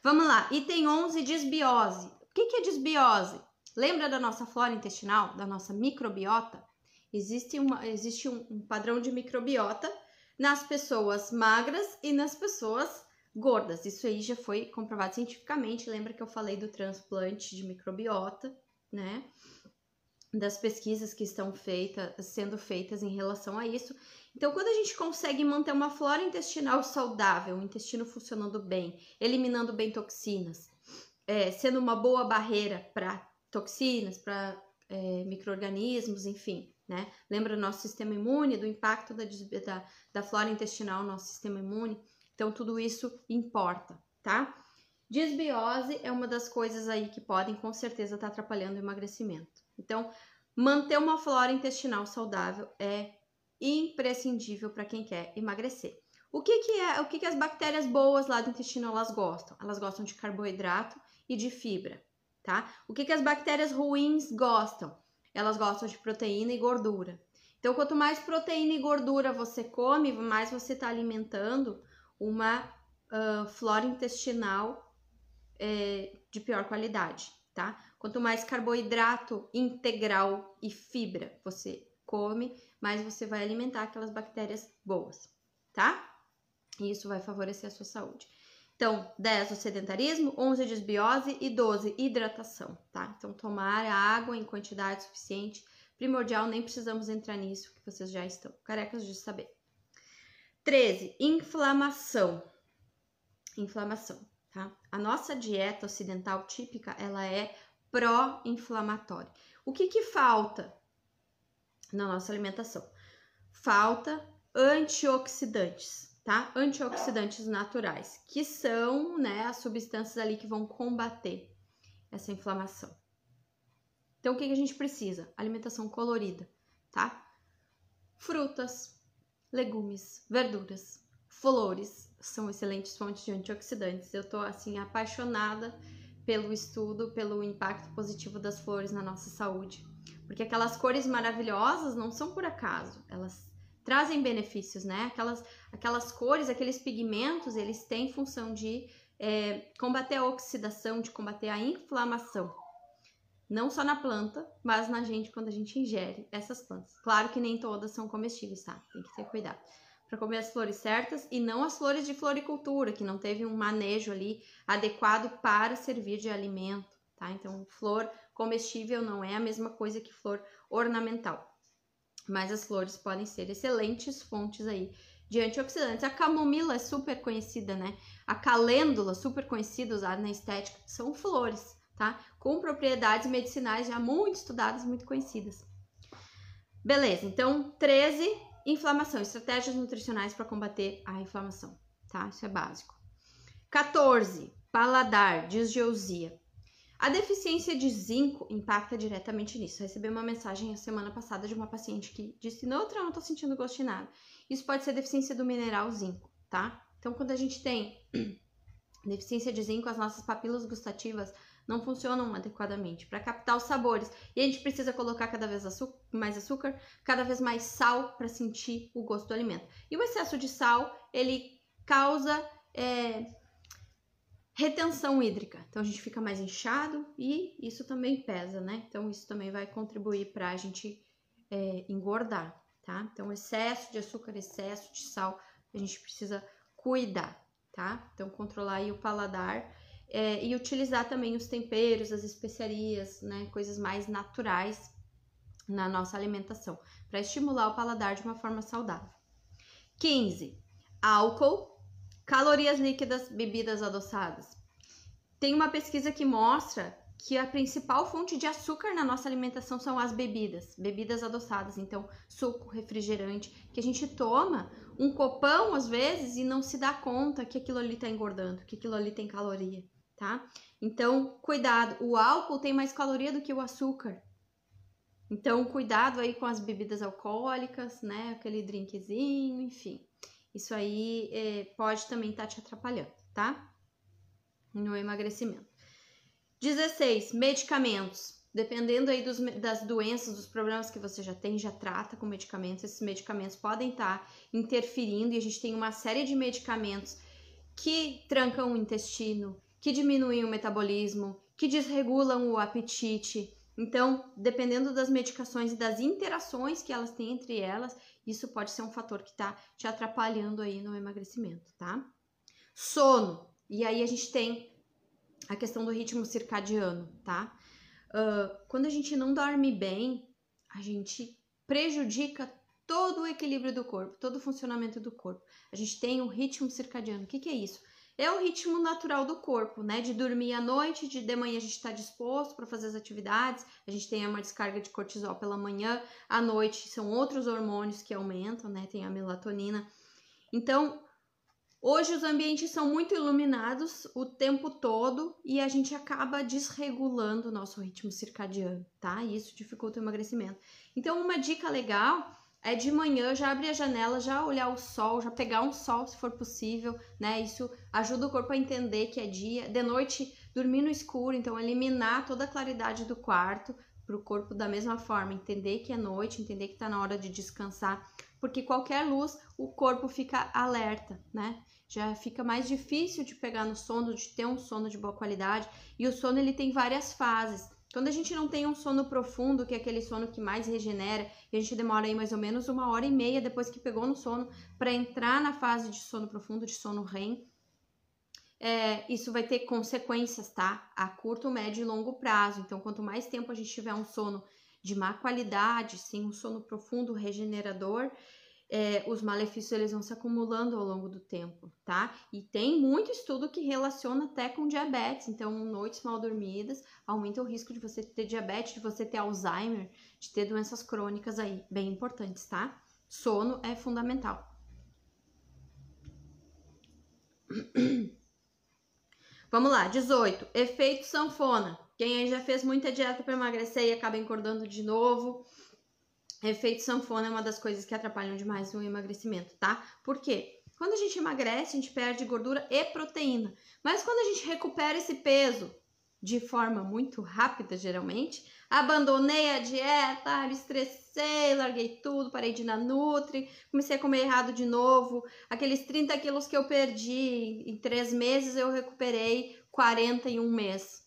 Vamos lá, item 11, desbiose. O que é desbiose? Lembra da nossa flora intestinal, da nossa microbiota? Existe, uma, existe um, um padrão de microbiota nas pessoas magras e nas pessoas gordas. Isso aí já foi comprovado cientificamente. Lembra que eu falei do transplante de microbiota, né? Das pesquisas que estão sendo feitas em relação a isso. Então, quando a gente consegue manter uma flora intestinal saudável, o intestino funcionando bem, eliminando bem toxinas, é, sendo uma boa barreira para toxinas, para é, micro-organismos, enfim, né? Lembra do nosso sistema imune, do impacto da, da, da flora intestinal no nosso sistema imune? Então, tudo isso importa, tá? Desbiose é uma das coisas aí que podem com certeza estar tá atrapalhando o emagrecimento. Então, manter uma flora intestinal saudável é imprescindível para quem quer emagrecer. O que, que é, o que, que as bactérias boas lá do intestino elas gostam? Elas gostam de carboidrato e de fibra, tá? O que, que as bactérias ruins gostam? Elas gostam de proteína e gordura. Então, quanto mais proteína e gordura você come, mais você está alimentando uma uh, flora intestinal é, de pior qualidade, tá? Quanto mais carboidrato integral e fibra você come, mais você vai alimentar aquelas bactérias boas, tá? E isso vai favorecer a sua saúde. Então, 10 o sedentarismo, 11 desbiose e 12 hidratação, tá? Então, tomar água em quantidade suficiente, primordial, nem precisamos entrar nisso, que vocês já estão carecas de saber. 13. Inflamação. Inflamação, tá? A nossa dieta ocidental típica, ela é pró-inflamatória. O que que falta na nossa alimentação? Falta antioxidantes, tá? Antioxidantes naturais, que são, né, as substâncias ali que vão combater essa inflamação. Então, o que, que a gente precisa? Alimentação colorida, tá? Frutas, legumes, verduras, flores são excelentes fontes de antioxidantes. Eu tô assim apaixonada pelo estudo, pelo impacto positivo das flores na nossa saúde, porque aquelas cores maravilhosas não são por acaso, elas trazem benefícios, né? Aquelas, aquelas cores, aqueles pigmentos, eles têm função de é, combater a oxidação, de combater a inflamação não só na planta, mas na gente quando a gente ingere essas plantas. Claro que nem todas são comestíveis, tá? Tem que ter cuidado para comer as flores certas e não as flores de floricultura, que não teve um manejo ali adequado para servir de alimento, tá? Então, flor comestível não é a mesma coisa que flor ornamental. Mas as flores podem ser excelentes fontes aí de antioxidantes. A camomila é super conhecida, né? A calêndula, super conhecida, usada na estética, são flores tá? Com propriedades medicinais já muito estudadas, muito conhecidas. Beleza, então 13, inflamação, estratégias nutricionais para combater a inflamação, tá? Isso é básico. 14, paladar, disgeusia. A deficiência de zinco impacta diretamente nisso. recebi uma mensagem a semana passada de uma paciente que disse: Noutra, eu não tô sentindo gosto de nada. Isso pode ser deficiência do mineral zinco, tá? Então, quando a gente tem deficiência de zinco, as nossas papilas gustativas não funcionam adequadamente para captar os sabores. E a gente precisa colocar cada vez mais açúcar, cada vez mais sal para sentir o gosto do alimento. E o excesso de sal, ele causa é, retenção hídrica. Então a gente fica mais inchado e isso também pesa, né? Então isso também vai contribuir para a gente é, engordar, tá? Então excesso de açúcar, excesso de sal, a gente precisa cuidar, tá? Então controlar aí o paladar é, e utilizar também os temperos, as especiarias, né, coisas mais naturais na nossa alimentação, para estimular o paladar de uma forma saudável. 15. Álcool, calorias líquidas, bebidas adoçadas. Tem uma pesquisa que mostra que a principal fonte de açúcar na nossa alimentação são as bebidas, bebidas adoçadas, então suco, refrigerante, que a gente toma um copão às vezes e não se dá conta que aquilo ali está engordando, que aquilo ali tem caloria tá? Então, cuidado, o álcool tem mais caloria do que o açúcar. Então, cuidado aí com as bebidas alcoólicas, né? Aquele drinkzinho, enfim. Isso aí é, pode também estar tá te atrapalhando, tá? No emagrecimento. 16. Medicamentos. Dependendo aí dos, das doenças, dos problemas que você já tem, já trata com medicamentos. Esses medicamentos podem estar tá interferindo e a gente tem uma série de medicamentos que trancam o intestino, que diminuem o metabolismo, que desregulam o apetite, Então, dependendo das medicações e das interações que elas têm entre elas, isso pode ser um fator que está te atrapalhando aí no emagrecimento, tá? Sono. E aí a gente tem a questão do ritmo circadiano, tá? Uh, quando a gente não dorme bem, a gente prejudica todo o equilíbrio do corpo, todo o funcionamento do corpo. A gente tem um ritmo circadiano. O que, que é isso? É o ritmo natural do corpo, né? De dormir à noite, de de manhã a gente está disposto para fazer as atividades, a gente tem uma descarga de cortisol pela manhã, à noite são outros hormônios que aumentam, né? Tem a melatonina. Então, hoje os ambientes são muito iluminados o tempo todo e a gente acaba desregulando o nosso ritmo circadiano, tá? E isso dificulta o emagrecimento. Então, uma dica legal é de manhã já abrir a janela, já olhar o sol, já pegar um sol se for possível, né? Isso ajuda o corpo a entender que é dia. De noite, dormir no escuro, então eliminar toda a claridade do quarto para o corpo da mesma forma, entender que é noite, entender que está na hora de descansar, porque qualquer luz o corpo fica alerta, né? Já fica mais difícil de pegar no sono, de ter um sono de boa qualidade. E o sono ele tem várias fases. Quando a gente não tem um sono profundo, que é aquele sono que mais regenera, e a gente demora aí mais ou menos uma hora e meia depois que pegou no sono para entrar na fase de sono profundo, de sono REM, é, isso vai ter consequências, tá? A curto, médio e longo prazo. Então, quanto mais tempo a gente tiver um sono de má qualidade, sem um sono profundo, regenerador, é, os malefícios eles vão se acumulando ao longo do tempo, tá? E tem muito estudo que relaciona até com diabetes. Então, noites mal dormidas aumenta o risco de você ter diabetes, de você ter Alzheimer, de ter doenças crônicas aí, bem importantes, tá? Sono é fundamental. Vamos lá, 18. Efeito sanfona. Quem aí já fez muita dieta para emagrecer e acaba engordando de novo, Efeito sanfona é uma das coisas que atrapalham demais o emagrecimento, tá? Por quê? Quando a gente emagrece, a gente perde gordura e proteína. Mas quando a gente recupera esse peso de forma muito rápida, geralmente, abandonei a dieta, me estressei, larguei tudo, parei de ir na Nutri, comecei a comer errado de novo. Aqueles 30 quilos que eu perdi em três meses, eu recuperei 40 em um mês.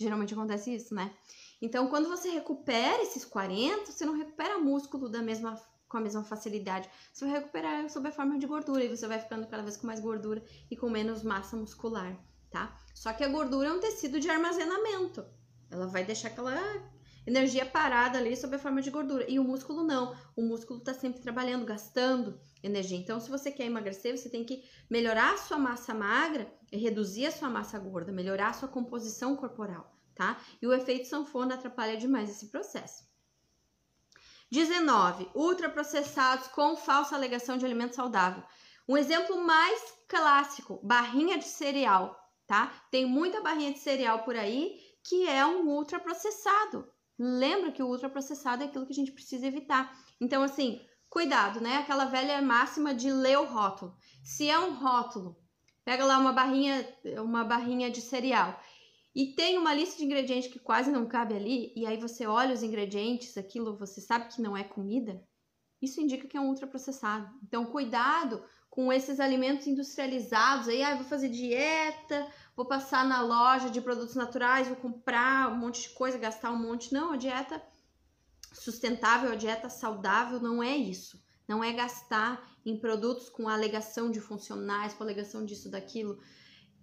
Geralmente acontece isso, né? Então, quando você recupera esses 40, você não recupera músculo da mesma com a mesma facilidade. Você vai recuperar sob a forma de gordura e você vai ficando cada vez com mais gordura e com menos massa muscular, tá? Só que a gordura é um tecido de armazenamento. Ela vai deixar aquela energia parada ali sob a forma de gordura. E o músculo não. O músculo está sempre trabalhando, gastando energia. Então, se você quer emagrecer, você tem que melhorar a sua massa magra e reduzir a sua massa gorda, melhorar a sua composição corporal tá? E o efeito sanfona atrapalha demais esse processo. 19. Ultraprocessados com falsa alegação de alimento saudável. Um exemplo mais clássico, barrinha de cereal, tá? Tem muita barrinha de cereal por aí que é um ultraprocessado. Lembra que o ultraprocessado é aquilo que a gente precisa evitar. Então, assim, cuidado, né? Aquela velha máxima de ler o rótulo. Se é um rótulo, pega lá uma barrinha, uma barrinha de cereal e tem uma lista de ingredientes que quase não cabe ali, e aí você olha os ingredientes, aquilo você sabe que não é comida, isso indica que é um ultraprocessado. Então, cuidado com esses alimentos industrializados. Aí, ah, vou fazer dieta, vou passar na loja de produtos naturais, vou comprar um monte de coisa, gastar um monte. Não, a dieta sustentável, a dieta saudável não é isso. Não é gastar em produtos com alegação de funcionais, com alegação disso, daquilo.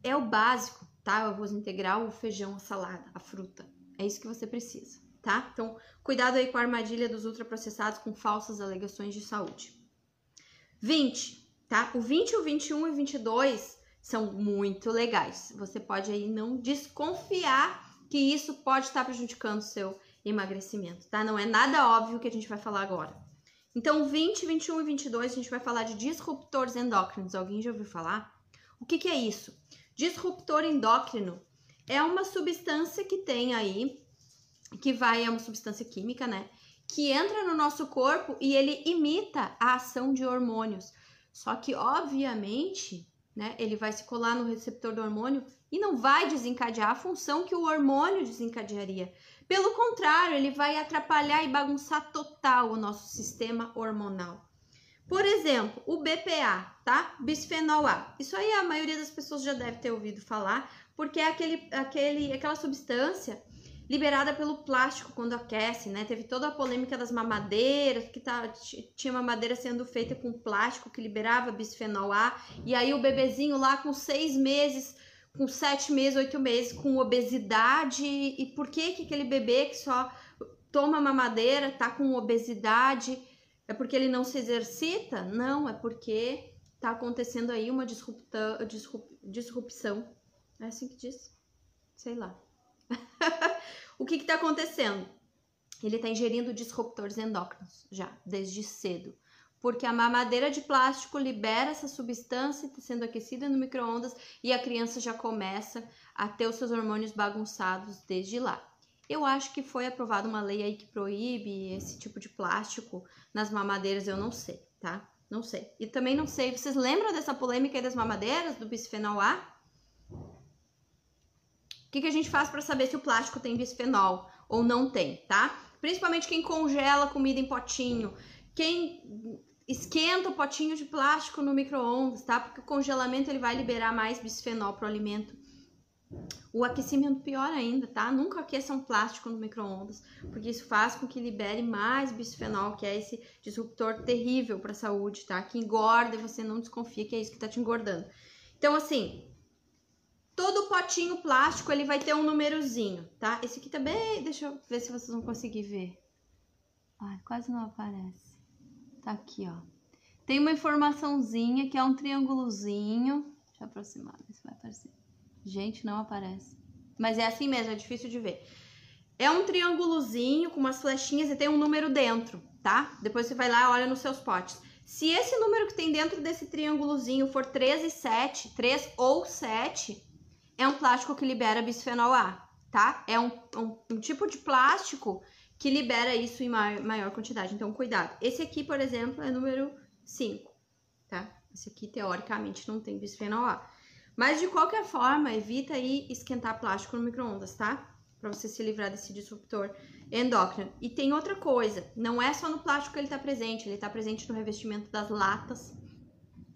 É o básico tá? O arroz integral, o feijão, a salada, a fruta. É isso que você precisa, tá? Então, cuidado aí com a armadilha dos ultraprocessados com falsas alegações de saúde. 20, tá? O 20, o 21 e o 22 são muito legais. Você pode aí não desconfiar que isso pode estar prejudicando o seu emagrecimento, tá? Não é nada óbvio que a gente vai falar agora. Então, 20, 21 e 22 a gente vai falar de disruptores endócrinos. Alguém já ouviu falar? O que, que é isso? Disruptor endócrino é uma substância que tem aí, que vai, é uma substância química, né? Que entra no nosso corpo e ele imita a ação de hormônios. Só que, obviamente, né, ele vai se colar no receptor do hormônio e não vai desencadear a função que o hormônio desencadearia. Pelo contrário, ele vai atrapalhar e bagunçar total o nosso sistema hormonal. Por exemplo, o BPA, tá? Bisfenol A. Isso aí a maioria das pessoas já deve ter ouvido falar, porque é aquele, aquele, aquela substância liberada pelo plástico quando aquece, né? Teve toda a polêmica das mamadeiras, que tá, tinha mamadeira sendo feita com plástico que liberava bisfenol A, e aí o bebezinho lá com seis meses, com sete meses, oito meses, com obesidade, e por que que aquele bebê que só toma mamadeira tá com obesidade? É porque ele não se exercita? Não, é porque tá acontecendo aí uma disrupta, disrup, disrupção. É assim que diz? Sei lá. o que está acontecendo? Ele está ingerindo disruptores endócrinos já, desde cedo. Porque a mamadeira de plástico libera essa substância tá sendo aquecida no micro-ondas e a criança já começa a ter os seus hormônios bagunçados desde lá. Eu acho que foi aprovada uma lei aí que proíbe esse tipo de plástico nas mamadeiras, eu não sei, tá? Não sei. E também não sei, vocês lembram dessa polêmica aí das mamadeiras, do bisfenol A? O que, que a gente faz para saber se o plástico tem bisfenol ou não tem, tá? Principalmente quem congela comida em potinho, quem esquenta o potinho de plástico no micro-ondas, tá? Porque o congelamento ele vai liberar mais bisfenol para o alimento. O aquecimento pior ainda, tá? Nunca aqueça um plástico no micro-ondas, porque isso faz com que libere mais bisfenol, que é esse disruptor terrível para a saúde, tá? Que engorda e você não desconfia que é isso que tá te engordando. Então, assim, Todo potinho plástico ele vai ter um númerozinho, tá? Esse aqui também, deixa eu ver se vocês vão conseguir ver. Ai, quase não aparece. Tá aqui, ó. Tem uma informaçãozinha que é um triângulozinho. Deixa eu aproximar, ver se vai aparecer. Gente, não aparece. Mas é assim mesmo, é difícil de ver. É um triângulozinho com umas flechinhas e tem um número dentro, tá? Depois você vai lá e olha nos seus potes. Se esse número que tem dentro desse triângulozinho for 3 e 7, 3 ou 7, é um plástico que libera bisfenol A, tá? É um, um, um tipo de plástico que libera isso em maior, maior, quantidade. Então, cuidado. Esse aqui, por exemplo, é número 5, tá? Esse aqui, teoricamente, não tem bisfenol A. Mas, de qualquer forma, evita aí esquentar plástico no micro-ondas, tá? Pra você se livrar desse disruptor endócrino. E tem outra coisa, não é só no plástico que ele tá presente, ele tá presente no revestimento das latas,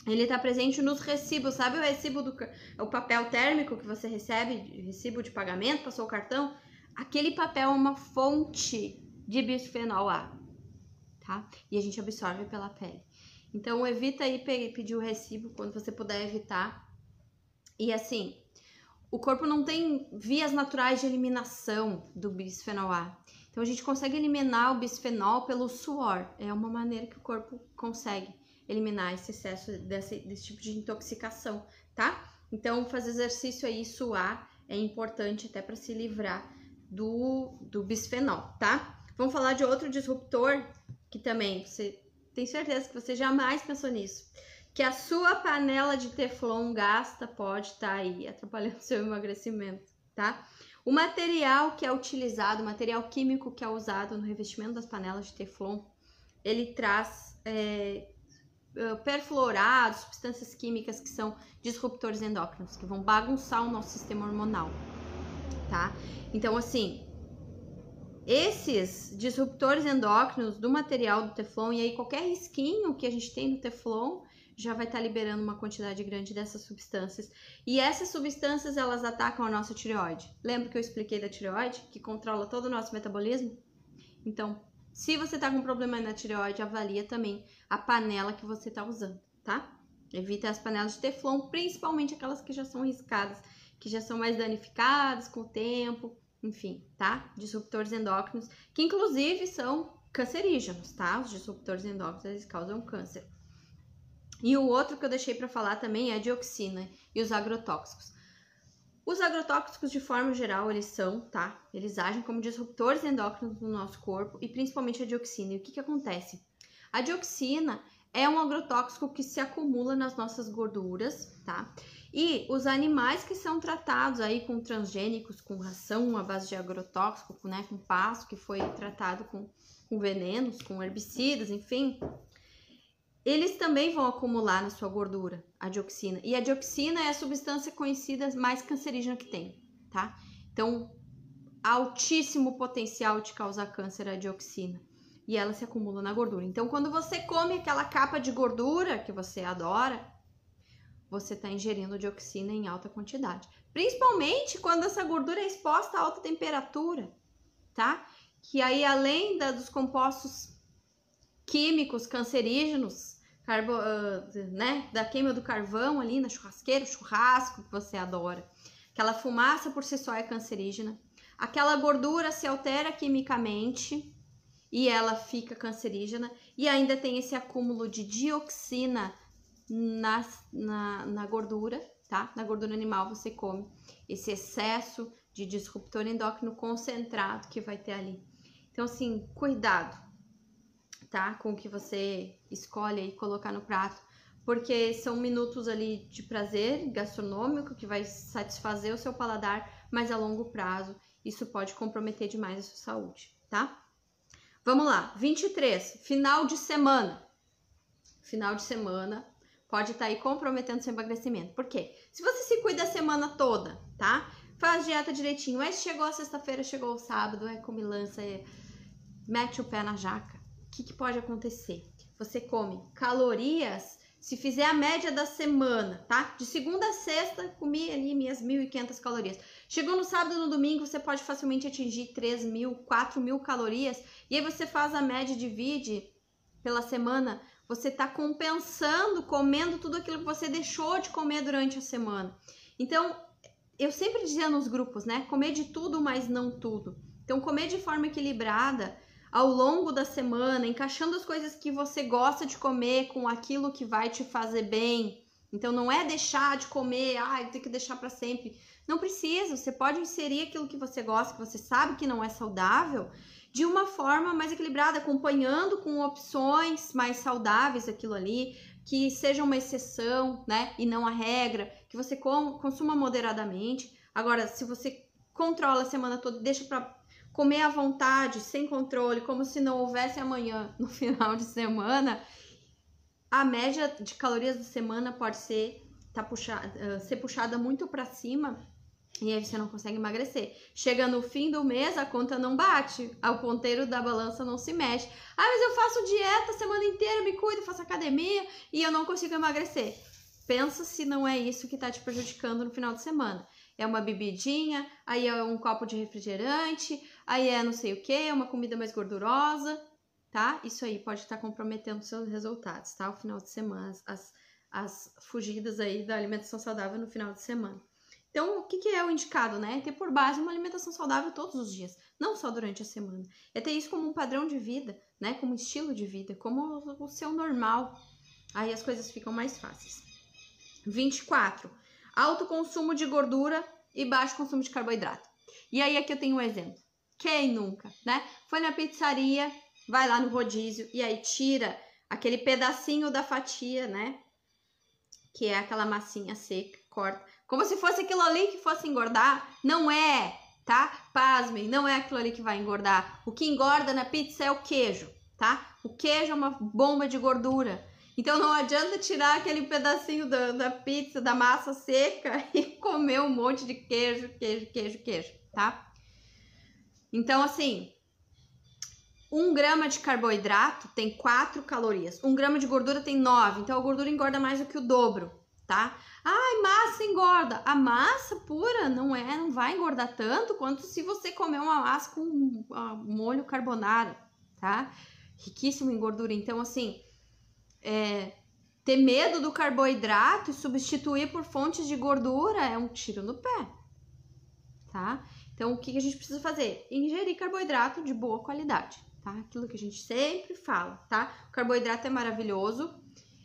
ele está presente nos recibos, sabe o recibo do o papel térmico que você recebe, recibo de pagamento, passou o cartão? Aquele papel é uma fonte de bisfenol A, tá? E a gente absorve pela pele. Então evita aí pedir o recibo quando você puder evitar. E assim, o corpo não tem vias naturais de eliminação do bisfenol A. Então a gente consegue eliminar o bisfenol pelo suor. É uma maneira que o corpo consegue eliminar esse excesso desse, desse tipo de intoxicação, tá? Então, fazer exercício aí, suar, é importante até para se livrar do, do bisfenol, tá? Vamos falar de outro disruptor que também você tem certeza que você jamais pensou nisso. Que a sua panela de teflon gasta pode estar tá aí atrapalhando seu emagrecimento, tá? O material que é utilizado, o material químico que é usado no revestimento das panelas de teflon, ele traz é, perfluorados, substâncias químicas que são disruptores endócrinos, que vão bagunçar o nosso sistema hormonal, tá? Então, assim, esses disruptores endócrinos do material do Teflon, e aí qualquer risquinho que a gente tem no Teflon, já vai estar tá liberando uma quantidade grande dessas substâncias. E essas substâncias, elas atacam a nossa tireoide. Lembra que eu expliquei da tireoide, que controla todo o nosso metabolismo? Então, se você tá com problema na tireoide, avalia também a panela que você tá usando, tá? Evita as panelas de teflon, principalmente aquelas que já são riscadas, que já são mais danificadas com o tempo, enfim, tá? Disruptores endócrinos, que inclusive são cancerígenos, tá? Os disruptores endócrinos, eles causam câncer. E o outro que eu deixei para falar também é a dioxina e os agrotóxicos. Os agrotóxicos, de forma geral, eles são, tá? Eles agem como disruptores endócrinos no nosso corpo e principalmente a dioxina. E o que, que acontece? A dioxina é um agrotóxico que se acumula nas nossas gorduras, tá? E os animais que são tratados aí com transgênicos, com ração à base de agrotóxico, né, com pasto que foi tratado com, com venenos, com herbicidas, enfim, eles também vão acumular na sua gordura a dioxina. E a dioxina é a substância conhecida mais cancerígena que tem, tá? Então, altíssimo potencial de causar câncer a dioxina. E ela se acumula na gordura. Então, quando você come aquela capa de gordura que você adora, você está ingerindo dioxina em alta quantidade. Principalmente quando essa gordura é exposta a alta temperatura. tá? Que aí, além da, dos compostos químicos cancerígenos, carbo, uh, né, da queima do carvão ali na churrasqueira, churrasco que você adora, aquela fumaça por si só é cancerígena, aquela gordura se altera quimicamente e ela fica cancerígena, e ainda tem esse acúmulo de dioxina na, na, na gordura, tá? Na gordura animal você come esse excesso de disruptor endócrino concentrado que vai ter ali. Então, assim, cuidado, Com o que você escolhe e colocar no prato, porque são minutos ali de prazer gastronômico que vai satisfazer o seu paladar, mas a longo prazo isso pode comprometer demais a sua saúde, tá? Vamos lá, 23, final de semana. Final de semana pode estar tá aí comprometendo seu emagrecimento. Por quê? Se você se cuida a semana toda, tá? Faz dieta direitinho, mas chegou a sexta-feira, chegou o sábado, é comilança, é... mete o pé na jaca. Que, que pode acontecer? Você come calorias se fizer a média da semana, tá? De segunda a sexta, comi ali minhas 1.500 calorias. Chegou no sábado no domingo, você pode facilmente atingir 3.000, 4.000 calorias. E aí você faz a média, divide pela semana. Você tá compensando, comendo tudo aquilo que você deixou de comer durante a semana. Então, eu sempre dizia nos grupos, né? Comer de tudo, mas não tudo. Então, comer de forma equilibrada ao longo da semana, encaixando as coisas que você gosta de comer com aquilo que vai te fazer bem. Então não é deixar de comer, ai, tem que deixar para sempre. Não precisa, você pode inserir aquilo que você gosta, que você sabe que não é saudável, de uma forma mais equilibrada, acompanhando com opções mais saudáveis aquilo ali, que seja uma exceção, né, e não a regra, que você consuma moderadamente. Agora, se você controla a semana toda deixa para comer à vontade, sem controle, como se não houvesse amanhã no final de semana, a média de calorias da semana pode ser tá puxada, ser puxada muito para cima e aí você não consegue emagrecer. Chega no fim do mês, a conta não bate, o ponteiro da balança não se mexe. Ah, mas eu faço dieta a semana inteira, me cuido, faço academia e eu não consigo emagrecer. Pensa se não é isso que está te prejudicando no final de semana é uma bebidinha, aí é um copo de refrigerante, aí é não sei o que, é uma comida mais gordurosa, tá? Isso aí pode estar comprometendo seus resultados, tá? O final de semana, as, as fugidas aí da alimentação saudável no final de semana. Então, o que, que é o indicado, né? Ter por base uma alimentação saudável todos os dias, não só durante a semana. É ter isso como um padrão de vida, né? Como estilo de vida, como o seu normal. Aí as coisas ficam mais fáceis. 24 alto consumo de gordura e baixo consumo de carboidrato. E aí aqui eu tenho um exemplo. Quem nunca, né? Foi na pizzaria, vai lá no rodízio e aí tira aquele pedacinho da fatia, né? Que é aquela massinha seca, corta. Como se fosse aquilo ali que fosse engordar. Não é, tá? Pasmem, não é aquilo ali que vai engordar. O que engorda na pizza é o queijo, tá? O queijo é uma bomba de gordura. Então não adianta tirar aquele pedacinho da, da pizza, da massa seca e comer um monte de queijo, queijo, queijo, queijo, tá? Então, assim, um grama de carboidrato tem 4 calorias, um grama de gordura tem 9, então a gordura engorda mais do que o dobro, tá? Ai, massa engorda. A massa pura não é, não vai engordar tanto quanto se você comer uma massa com molho carbonara, tá? Riquíssimo em gordura. Então, assim, é, ter medo do carboidrato e substituir por fontes de gordura é um tiro no pé, tá? Então, o que a gente precisa fazer? Ingerir carboidrato de boa qualidade, tá? Aquilo que a gente sempre fala, tá? O carboidrato é maravilhoso.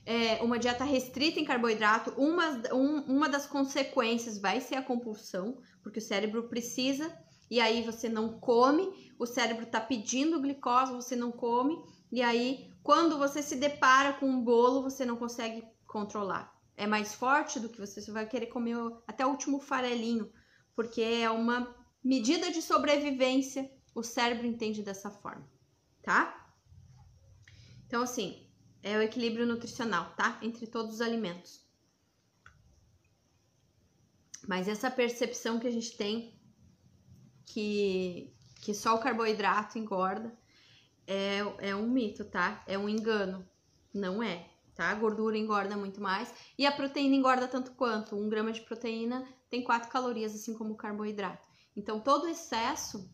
É, uma dieta restrita em carboidrato, uma, um, uma das consequências vai ser a compulsão, porque o cérebro precisa, e aí você não come, o cérebro tá pedindo glicose, você não come, e aí quando você se depara com um bolo, você não consegue controlar. É mais forte do que você, você vai querer comer até o último farelinho, porque é uma medida de sobrevivência. O cérebro entende dessa forma, tá? Então, assim, é o equilíbrio nutricional, tá? Entre todos os alimentos. Mas essa percepção que a gente tem que, que só o carboidrato engorda, é, é um mito, tá? É um engano. Não é, tá? A gordura engorda muito mais e a proteína engorda tanto quanto. Um grama de proteína tem 4 calorias, assim como o carboidrato. Então, todo excesso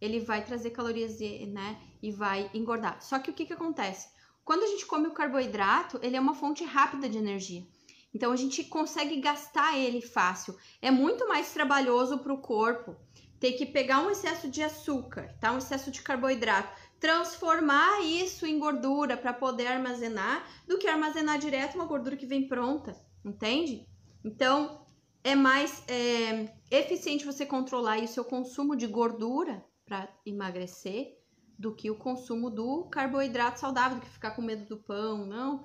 ele vai trazer calorias, né? E vai engordar. Só que o que que acontece? Quando a gente come o carboidrato, ele é uma fonte rápida de energia. Então a gente consegue gastar ele fácil. É muito mais trabalhoso para o corpo ter que pegar um excesso de açúcar, tá? Um excesso de carboidrato, transformar isso em gordura para poder armazenar, do que armazenar direto uma gordura que vem pronta, entende? Então é mais é, eficiente você controlar o seu consumo de gordura para emagrecer do que o consumo do carboidrato saudável, do que ficar com medo do pão, não.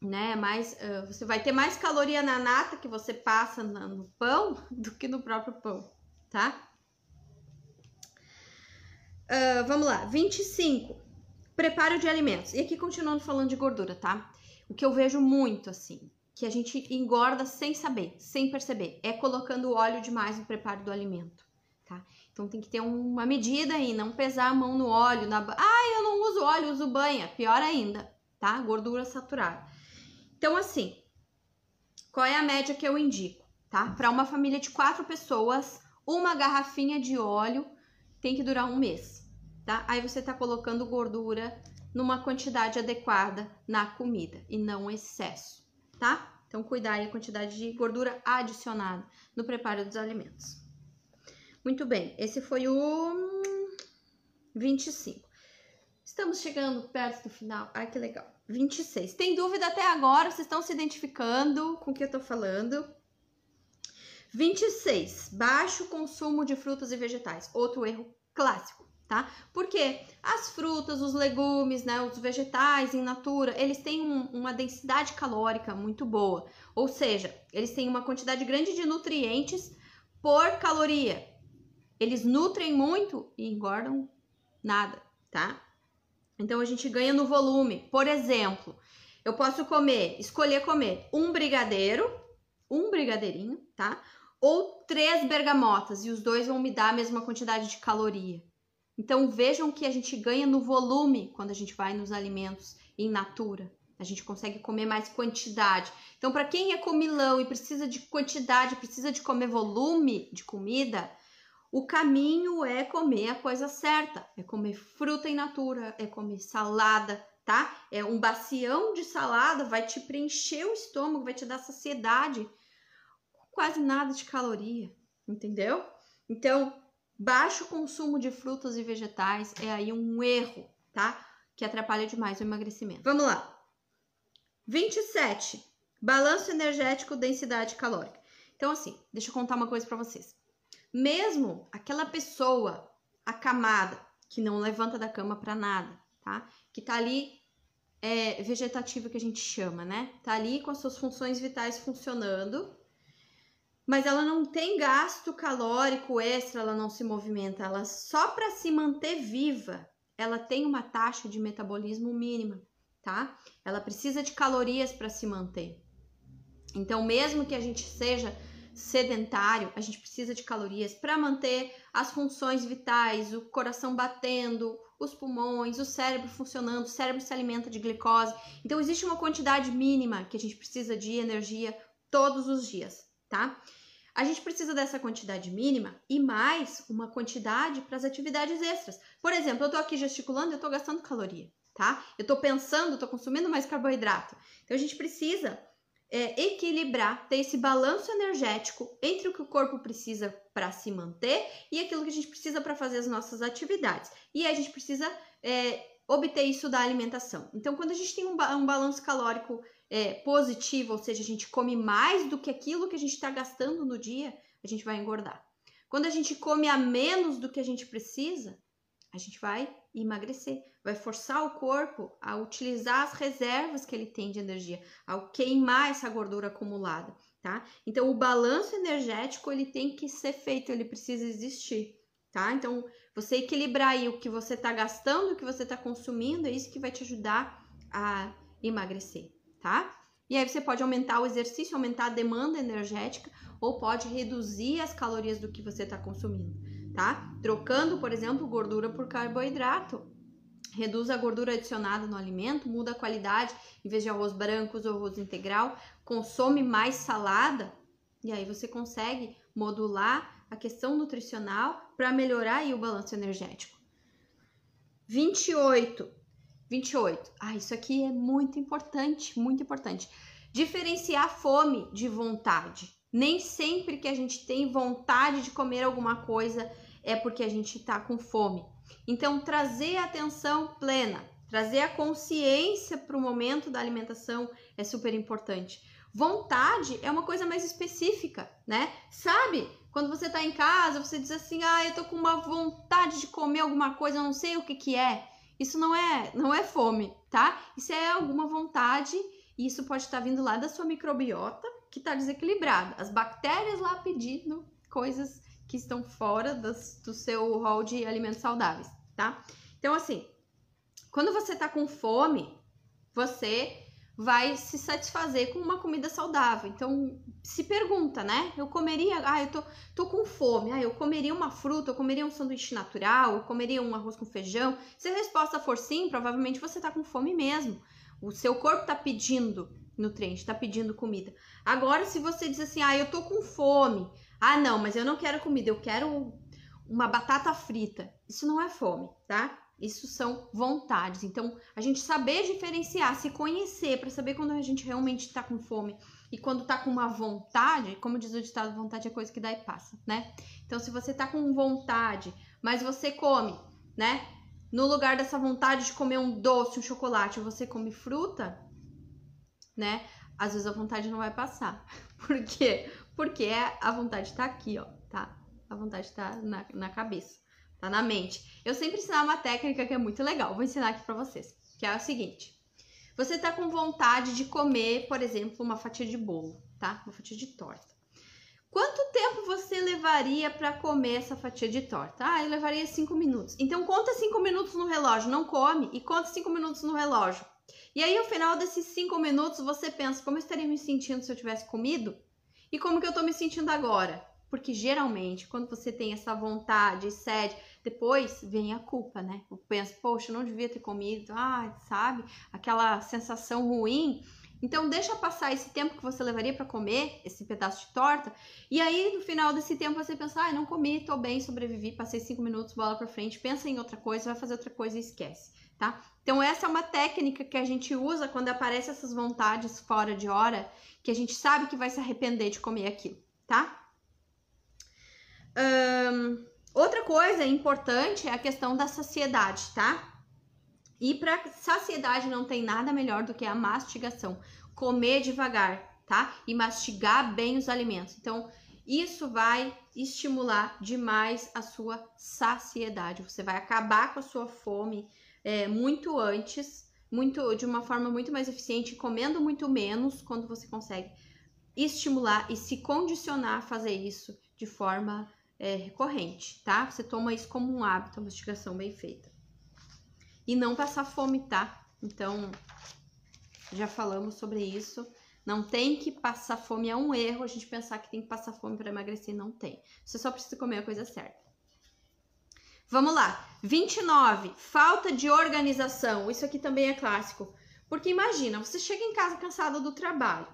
Né, mais, uh, você vai ter mais caloria na nata que você passa no pão do que no próprio pão, tá? Uh, vamos lá, 25. Preparo de alimentos. E aqui continuando falando de gordura, tá? O que eu vejo muito assim, que a gente engorda sem saber, sem perceber, é colocando óleo demais no preparo do alimento, tá? Então tem que ter uma medida aí, não pesar a mão no óleo, na Ah, eu não uso óleo, uso banha, pior ainda, tá? Gordura saturada. Então assim, qual é a média que eu indico, tá? Para uma família de quatro pessoas, uma garrafinha de óleo tem que durar um mês, tá? Aí você tá colocando gordura numa quantidade adequada na comida e não excesso, tá? Então cuidar aí a quantidade de gordura adicionada no preparo dos alimentos. Muito bem, esse foi o 25. Estamos chegando perto do final. Ai, que legal. 26. Tem dúvida até agora? Vocês estão se identificando com o que eu tô falando? 26. Baixo consumo de frutas e vegetais. Outro erro clássico, tá? Porque as frutas, os legumes, né, os vegetais em natura, eles têm um, uma densidade calórica muito boa. Ou seja, eles têm uma quantidade grande de nutrientes por caloria. Eles nutrem muito e engordam nada, tá? Então a gente ganha no volume. Por exemplo, eu posso comer, escolher comer um brigadeiro, um brigadeirinho, tá? Ou três bergamotas e os dois vão me dar a mesma quantidade de caloria. Então vejam que a gente ganha no volume quando a gente vai nos alimentos em natura. A gente consegue comer mais quantidade. Então, para quem é comilão e precisa de quantidade, precisa de comer volume de comida, o caminho é comer a coisa certa, é comer fruta in natura, é comer salada, tá? É um bacião de salada vai te preencher o estômago, vai te dar saciedade, quase nada de caloria, entendeu? Então, baixo consumo de frutas e vegetais é aí um erro, tá? Que atrapalha demais o emagrecimento. Vamos lá. 27. Balanço energético, densidade calórica. Então, assim, deixa eu contar uma coisa para vocês. Mesmo aquela pessoa acamada, que não levanta da cama para nada, tá? Que tá ali é, vegetativa que a gente chama, né? Tá ali com as suas funções vitais funcionando, mas ela não tem gasto calórico extra, ela não se movimenta, ela só para se manter viva, ela tem uma taxa de metabolismo mínima, tá? Ela precisa de calorias para se manter. Então, mesmo que a gente seja sedentário, a gente precisa de calorias para manter as funções vitais, o coração batendo, os pulmões, o cérebro funcionando, o cérebro se alimenta de glicose. Então existe uma quantidade mínima que a gente precisa de energia todos os dias, tá? A gente precisa dessa quantidade mínima e mais uma quantidade para as atividades extras. Por exemplo, eu tô aqui gesticulando, eu tô gastando caloria, tá? Eu tô pensando, tô consumindo mais carboidrato. Então a gente precisa é, equilibrar, ter esse balanço energético entre o que o corpo precisa para se manter e aquilo que a gente precisa para fazer as nossas atividades. E a gente precisa é, obter isso da alimentação. Então, quando a gente tem um, ba um balanço calórico é, positivo, ou seja, a gente come mais do que aquilo que a gente está gastando no dia, a gente vai engordar. Quando a gente come a menos do que a gente precisa, a gente vai emagrecer, vai forçar o corpo a utilizar as reservas que ele tem de energia, ao queimar essa gordura acumulada, tá? Então o balanço energético ele tem que ser feito, ele precisa existir, tá? Então você equilibrar aí o que você está gastando, o que você está consumindo, é isso que vai te ajudar a emagrecer, tá? E aí você pode aumentar o exercício, aumentar a demanda energética ou pode reduzir as calorias do que você está consumindo tá? Trocando, por exemplo, gordura por carboidrato. Reduz a gordura adicionada no alimento, muda a qualidade, em vez de arroz branco, usa arroz integral, consome mais salada, e aí você consegue modular a questão nutricional para melhorar o balanço energético. 28. 28. Ah, isso aqui é muito importante, muito importante. Diferenciar fome de vontade. Nem sempre que a gente tem vontade de comer alguma coisa é porque a gente está com fome. Então, trazer atenção plena, trazer a consciência para o momento da alimentação é super importante. Vontade é uma coisa mais específica, né? Sabe? Quando você está em casa, você diz assim: "Ah, eu tô com uma vontade de comer alguma coisa, eu não sei o que que é". Isso não é, não é fome, tá? Isso é alguma vontade e isso pode estar tá vindo lá da sua microbiota que está desequilibrada. As bactérias lá pedindo coisas que estão fora das, do seu rol de alimentos saudáveis, tá? Então, assim, quando você tá com fome, você vai se satisfazer com uma comida saudável. Então, se pergunta, né? Eu comeria, ah, eu tô, tô com fome, ah, eu comeria uma fruta, eu comeria um sanduíche natural, eu comeria um arroz com feijão. Se a resposta for sim, provavelmente você tá com fome mesmo. O seu corpo tá pedindo nutriente, tá pedindo comida. Agora, se você diz assim, ah, eu tô com fome, ah, não, mas eu não quero comida, eu quero uma batata frita. Isso não é fome, tá? Isso são vontades. Então, a gente saber diferenciar, se conhecer para saber quando a gente realmente tá com fome e quando tá com uma vontade, como diz o ditado, vontade é coisa que dá e passa, né? Então, se você tá com vontade, mas você come, né? No lugar dessa vontade de comer um doce, um chocolate, você come fruta, né? Às vezes a vontade não vai passar. Por quê? Porque a vontade tá aqui, ó, tá? A vontade tá na, na cabeça, tá na mente. Eu sempre ensino uma técnica que é muito legal, vou ensinar aqui pra vocês, que é o seguinte. Você tá com vontade de comer, por exemplo, uma fatia de bolo, tá? Uma fatia de torta. Quanto tempo você levaria para comer essa fatia de torta? Ah, eu levaria 5 minutos. Então conta 5 minutos no relógio, não come e conta 5 minutos no relógio. E aí, ao final desses 5 minutos, você pensa: como eu estaria me sentindo se eu tivesse comido? E como que eu tô me sentindo agora? Porque geralmente, quando você tem essa vontade, sede, depois vem a culpa, né? Eu penso, poxa, não devia ter comido, ah, sabe? Aquela sensação ruim. Então, deixa passar esse tempo que você levaria para comer esse pedaço de torta. E aí, no final desse tempo, você pensa, ah, não comi, tô bem, sobrevivi, passei cinco minutos, bola para frente, pensa em outra coisa, vai fazer outra coisa e esquece, tá? Então, essa é uma técnica que a gente usa quando aparecem essas vontades fora de hora, que a gente sabe que vai se arrepender de comer aquilo, tá? Um, outra coisa importante é a questão da saciedade, tá? E para saciedade não tem nada melhor do que a mastigação, comer devagar, tá? E mastigar bem os alimentos. Então, isso vai estimular demais a sua saciedade. Você vai acabar com a sua fome é, muito antes, muito de uma forma muito mais eficiente, comendo muito menos quando você consegue estimular e se condicionar a fazer isso de forma é, recorrente, tá? Você toma isso como um hábito, uma mastigação bem feita. E não passar fome, tá? Então, já falamos sobre isso. Não tem que passar fome, é um erro a gente pensar que tem que passar fome para emagrecer, não tem. Você só precisa comer a coisa certa. Vamos lá. 29. Falta de organização. Isso aqui também é clássico. Porque imagina, você chega em casa cansado do trabalho.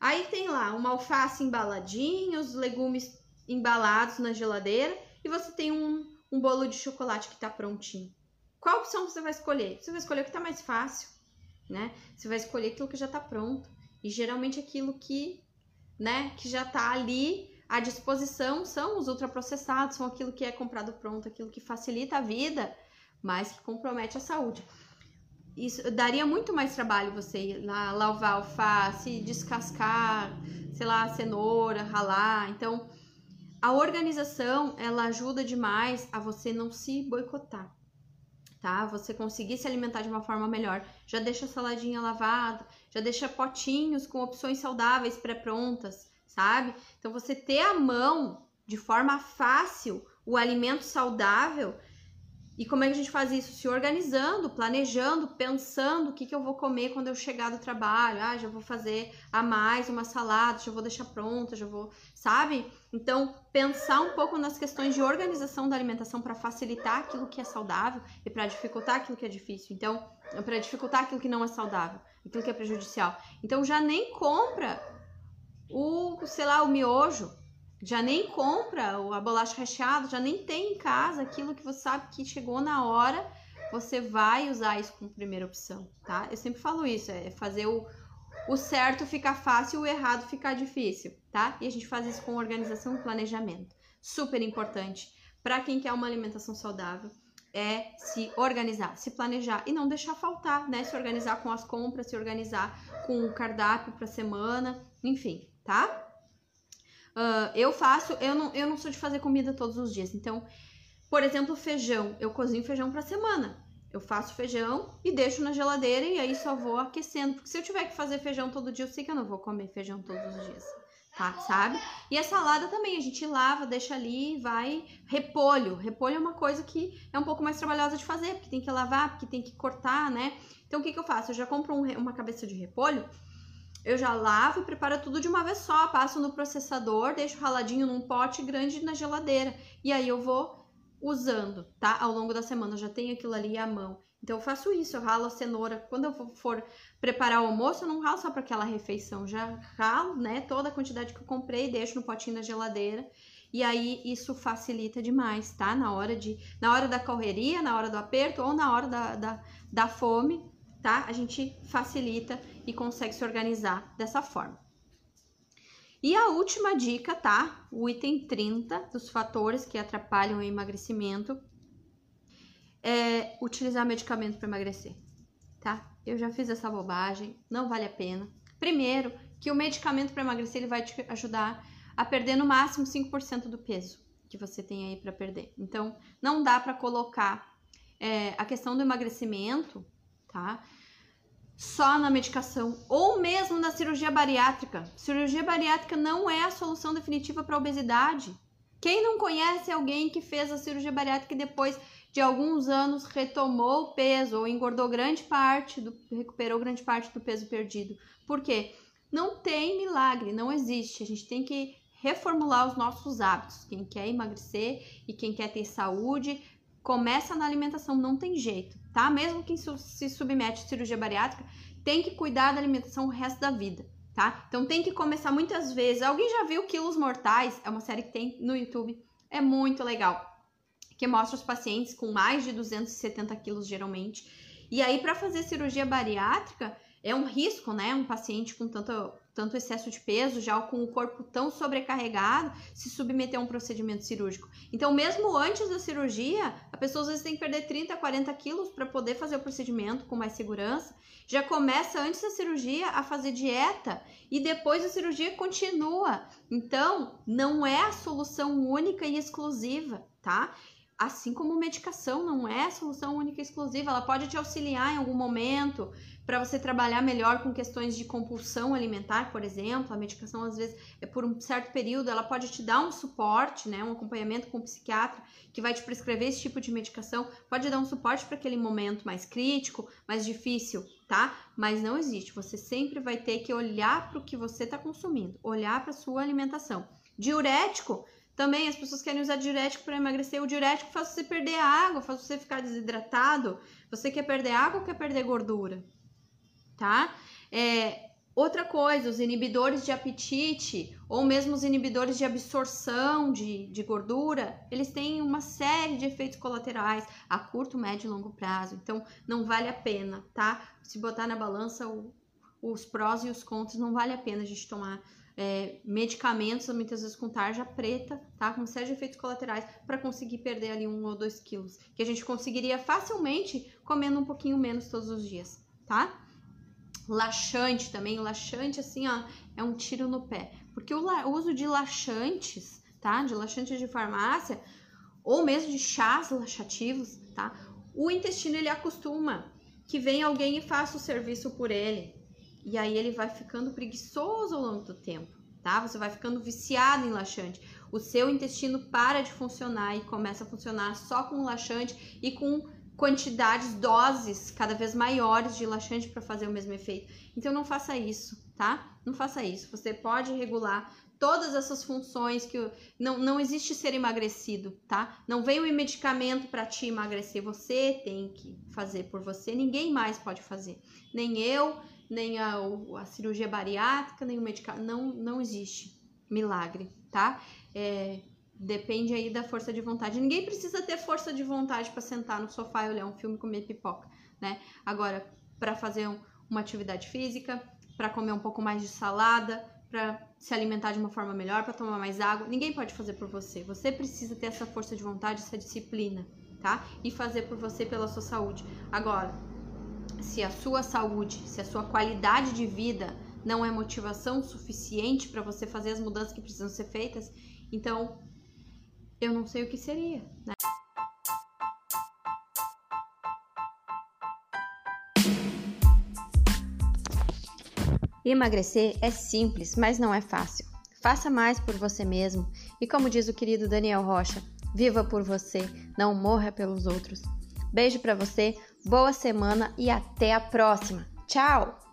Aí tem lá uma alface embaladinha, os legumes embalados na geladeira e você tem um, um bolo de chocolate que está prontinho. Qual opção você vai escolher? Você vai escolher o que está mais fácil, né? Você vai escolher aquilo que já está pronto. E geralmente aquilo que, né, que já está ali à disposição são os ultraprocessados, são aquilo que é comprado pronto, aquilo que facilita a vida, mas que compromete a saúde. Isso daria muito mais trabalho você ir lá lavar alface, descascar, sei lá, cenoura, ralar. Então, a organização, ela ajuda demais a você não se boicotar, tá? Você conseguir se alimentar de uma forma melhor. Já deixa a saladinha lavada, já deixa potinhos com opções saudáveis pré-prontas sabe? Então você ter à mão de forma fácil o alimento saudável. E como é que a gente faz isso? Se organizando, planejando, pensando o que, que eu vou comer quando eu chegar do trabalho. Ah, já vou fazer a mais uma salada, já vou deixar pronta, já vou, sabe? Então, pensar um pouco nas questões de organização da alimentação para facilitar aquilo que é saudável e para dificultar aquilo que é difícil. Então, para dificultar aquilo que não é saudável, aquilo que é prejudicial. Então, já nem compra o, sei lá, o miojo Já nem compra a bolacha recheada, já nem tem em casa aquilo que você sabe que chegou na hora, você vai usar isso como primeira opção, tá? Eu sempre falo isso, é fazer o, o certo ficar fácil, o errado ficar difícil, tá? E a gente faz isso com organização e planejamento. Super importante para quem quer uma alimentação saudável é se organizar, se planejar e não deixar faltar, né? Se organizar com as compras, se organizar com o cardápio para semana, enfim, tá? Uh, eu faço, eu não, eu não sou de fazer comida todos os dias, então, por exemplo, feijão, eu cozinho feijão para semana. Eu faço feijão e deixo na geladeira e aí só vou aquecendo, porque se eu tiver que fazer feijão todo dia, eu sei que eu não vou comer feijão todos os dias tá? Sabe? E a salada também, a gente lava, deixa ali, vai. Repolho. Repolho é uma coisa que é um pouco mais trabalhosa de fazer, porque tem que lavar, porque tem que cortar, né? Então o que, que eu faço? Eu já compro um, uma cabeça de repolho, eu já lavo e preparo tudo de uma vez só, passo no processador, deixo raladinho num pote grande na geladeira. E aí eu vou usando, tá? Ao longo da semana, eu já tenho aquilo ali à mão. Então eu faço isso, eu ralo a cenoura. Quando eu for preparar o almoço, eu não ralo só para aquela refeição, já ralo, né, toda a quantidade que eu comprei, deixo no potinho da geladeira. E aí isso facilita demais, tá? Na hora de, na hora da correria, na hora do aperto ou na hora da, da, da fome, tá? A gente facilita e consegue se organizar dessa forma. E a última dica, tá? O item 30 dos fatores que atrapalham o emagrecimento é utilizar medicamento para emagrecer, tá? Eu já fiz essa bobagem, não vale a pena. Primeiro, que o medicamento para emagrecer ele vai te ajudar a perder no máximo 5% do peso que você tem aí para perder. Então, não dá para colocar é, a questão do emagrecimento, tá? Só na medicação ou mesmo na cirurgia bariátrica. Cirurgia bariátrica não é a solução definitiva para obesidade. Quem não conhece alguém que fez a cirurgia bariátrica e depois de alguns anos retomou o peso ou engordou grande parte do recuperou grande parte do peso perdido. Por quê? Não tem milagre, não existe. A gente tem que reformular os nossos hábitos. Quem quer emagrecer e quem quer ter saúde, começa na alimentação, não tem jeito, tá? Mesmo quem se submete à cirurgia bariátrica, tem que cuidar da alimentação o resto da vida, tá? Então tem que começar muitas vezes. Alguém já viu Quilos Mortais? É uma série que tem no YouTube. É muito legal que mostra os pacientes com mais de 270 quilos geralmente. E aí, para fazer cirurgia bariátrica, é um risco, né? Um paciente com tanto, tanto excesso de peso, já com o corpo tão sobrecarregado, se submeter a um procedimento cirúrgico. Então, mesmo antes da cirurgia, a pessoa às vezes tem que perder 30, 40 quilos para poder fazer o procedimento com mais segurança. Já começa antes da cirurgia a fazer dieta e depois da cirurgia continua. Então, não é a solução única e exclusiva, tá? Assim como medicação não é solução única e exclusiva, ela pode te auxiliar em algum momento para você trabalhar melhor com questões de compulsão alimentar, por exemplo. A medicação, às vezes, é por um certo período, ela pode te dar um suporte, né, um acompanhamento com o psiquiatra que vai te prescrever esse tipo de medicação, pode dar um suporte para aquele momento mais crítico, mais difícil, tá? Mas não existe. Você sempre vai ter que olhar para o que você está consumindo, olhar para sua alimentação. Diurético também as pessoas querem usar diurético para emagrecer. O diurético faz você perder água, faz você ficar desidratado. Você quer perder água ou quer perder gordura? Tá? É, outra coisa, os inibidores de apetite ou mesmo os inibidores de absorção de, de gordura, eles têm uma série de efeitos colaterais a curto, médio e longo prazo. Então, não vale a pena, tá? Se botar na balança o, os prós e os contras, não vale a pena a gente tomar é, medicamentos, muitas vezes com tarja preta, tá? Com série de efeitos colaterais, para conseguir perder ali um ou dois quilos. Que a gente conseguiria facilmente comendo um pouquinho menos todos os dias, tá? Laxante também, laxante assim, ó, é um tiro no pé. Porque o, uso de laxantes, tá? De laxantes de farmácia, ou mesmo de chás laxativos, tá? O intestino ele acostuma que vem alguém e faça o serviço por ele. E aí ele vai ficando preguiçoso ao longo do tempo, tá? Você vai ficando viciado em laxante. O seu intestino para de funcionar e começa a funcionar só com laxante e com quantidades, doses cada vez maiores de laxante para fazer o mesmo efeito. Então não faça isso, tá? Não faça isso. Você pode regular todas essas funções que não, não existe ser emagrecido, tá? Não vem um medicamento para te emagrecer, você tem que fazer por você, ninguém mais pode fazer. Nem eu, nem a, a cirurgia bariátrica, nem o medicamento, não, não existe, milagre, tá? É, depende aí da força de vontade. Ninguém precisa ter força de vontade para sentar no sofá e olhar um filme e comer pipoca, né? Agora, para fazer um, uma atividade física, para comer um pouco mais de salada, para se alimentar de uma forma melhor, para tomar mais água, ninguém pode fazer por você. Você precisa ter essa força de vontade, essa disciplina, tá? E fazer por você pela sua saúde. Agora, se a sua saúde, se a sua qualidade de vida não é motivação suficiente para você fazer as mudanças que precisam ser feitas, então eu não sei o que seria, né? Emagrecer é simples, mas não é fácil. Faça mais por você mesmo e, como diz o querido Daniel Rocha, viva por você, não morra pelos outros. Beijo para você, boa semana e até a próxima. Tchau!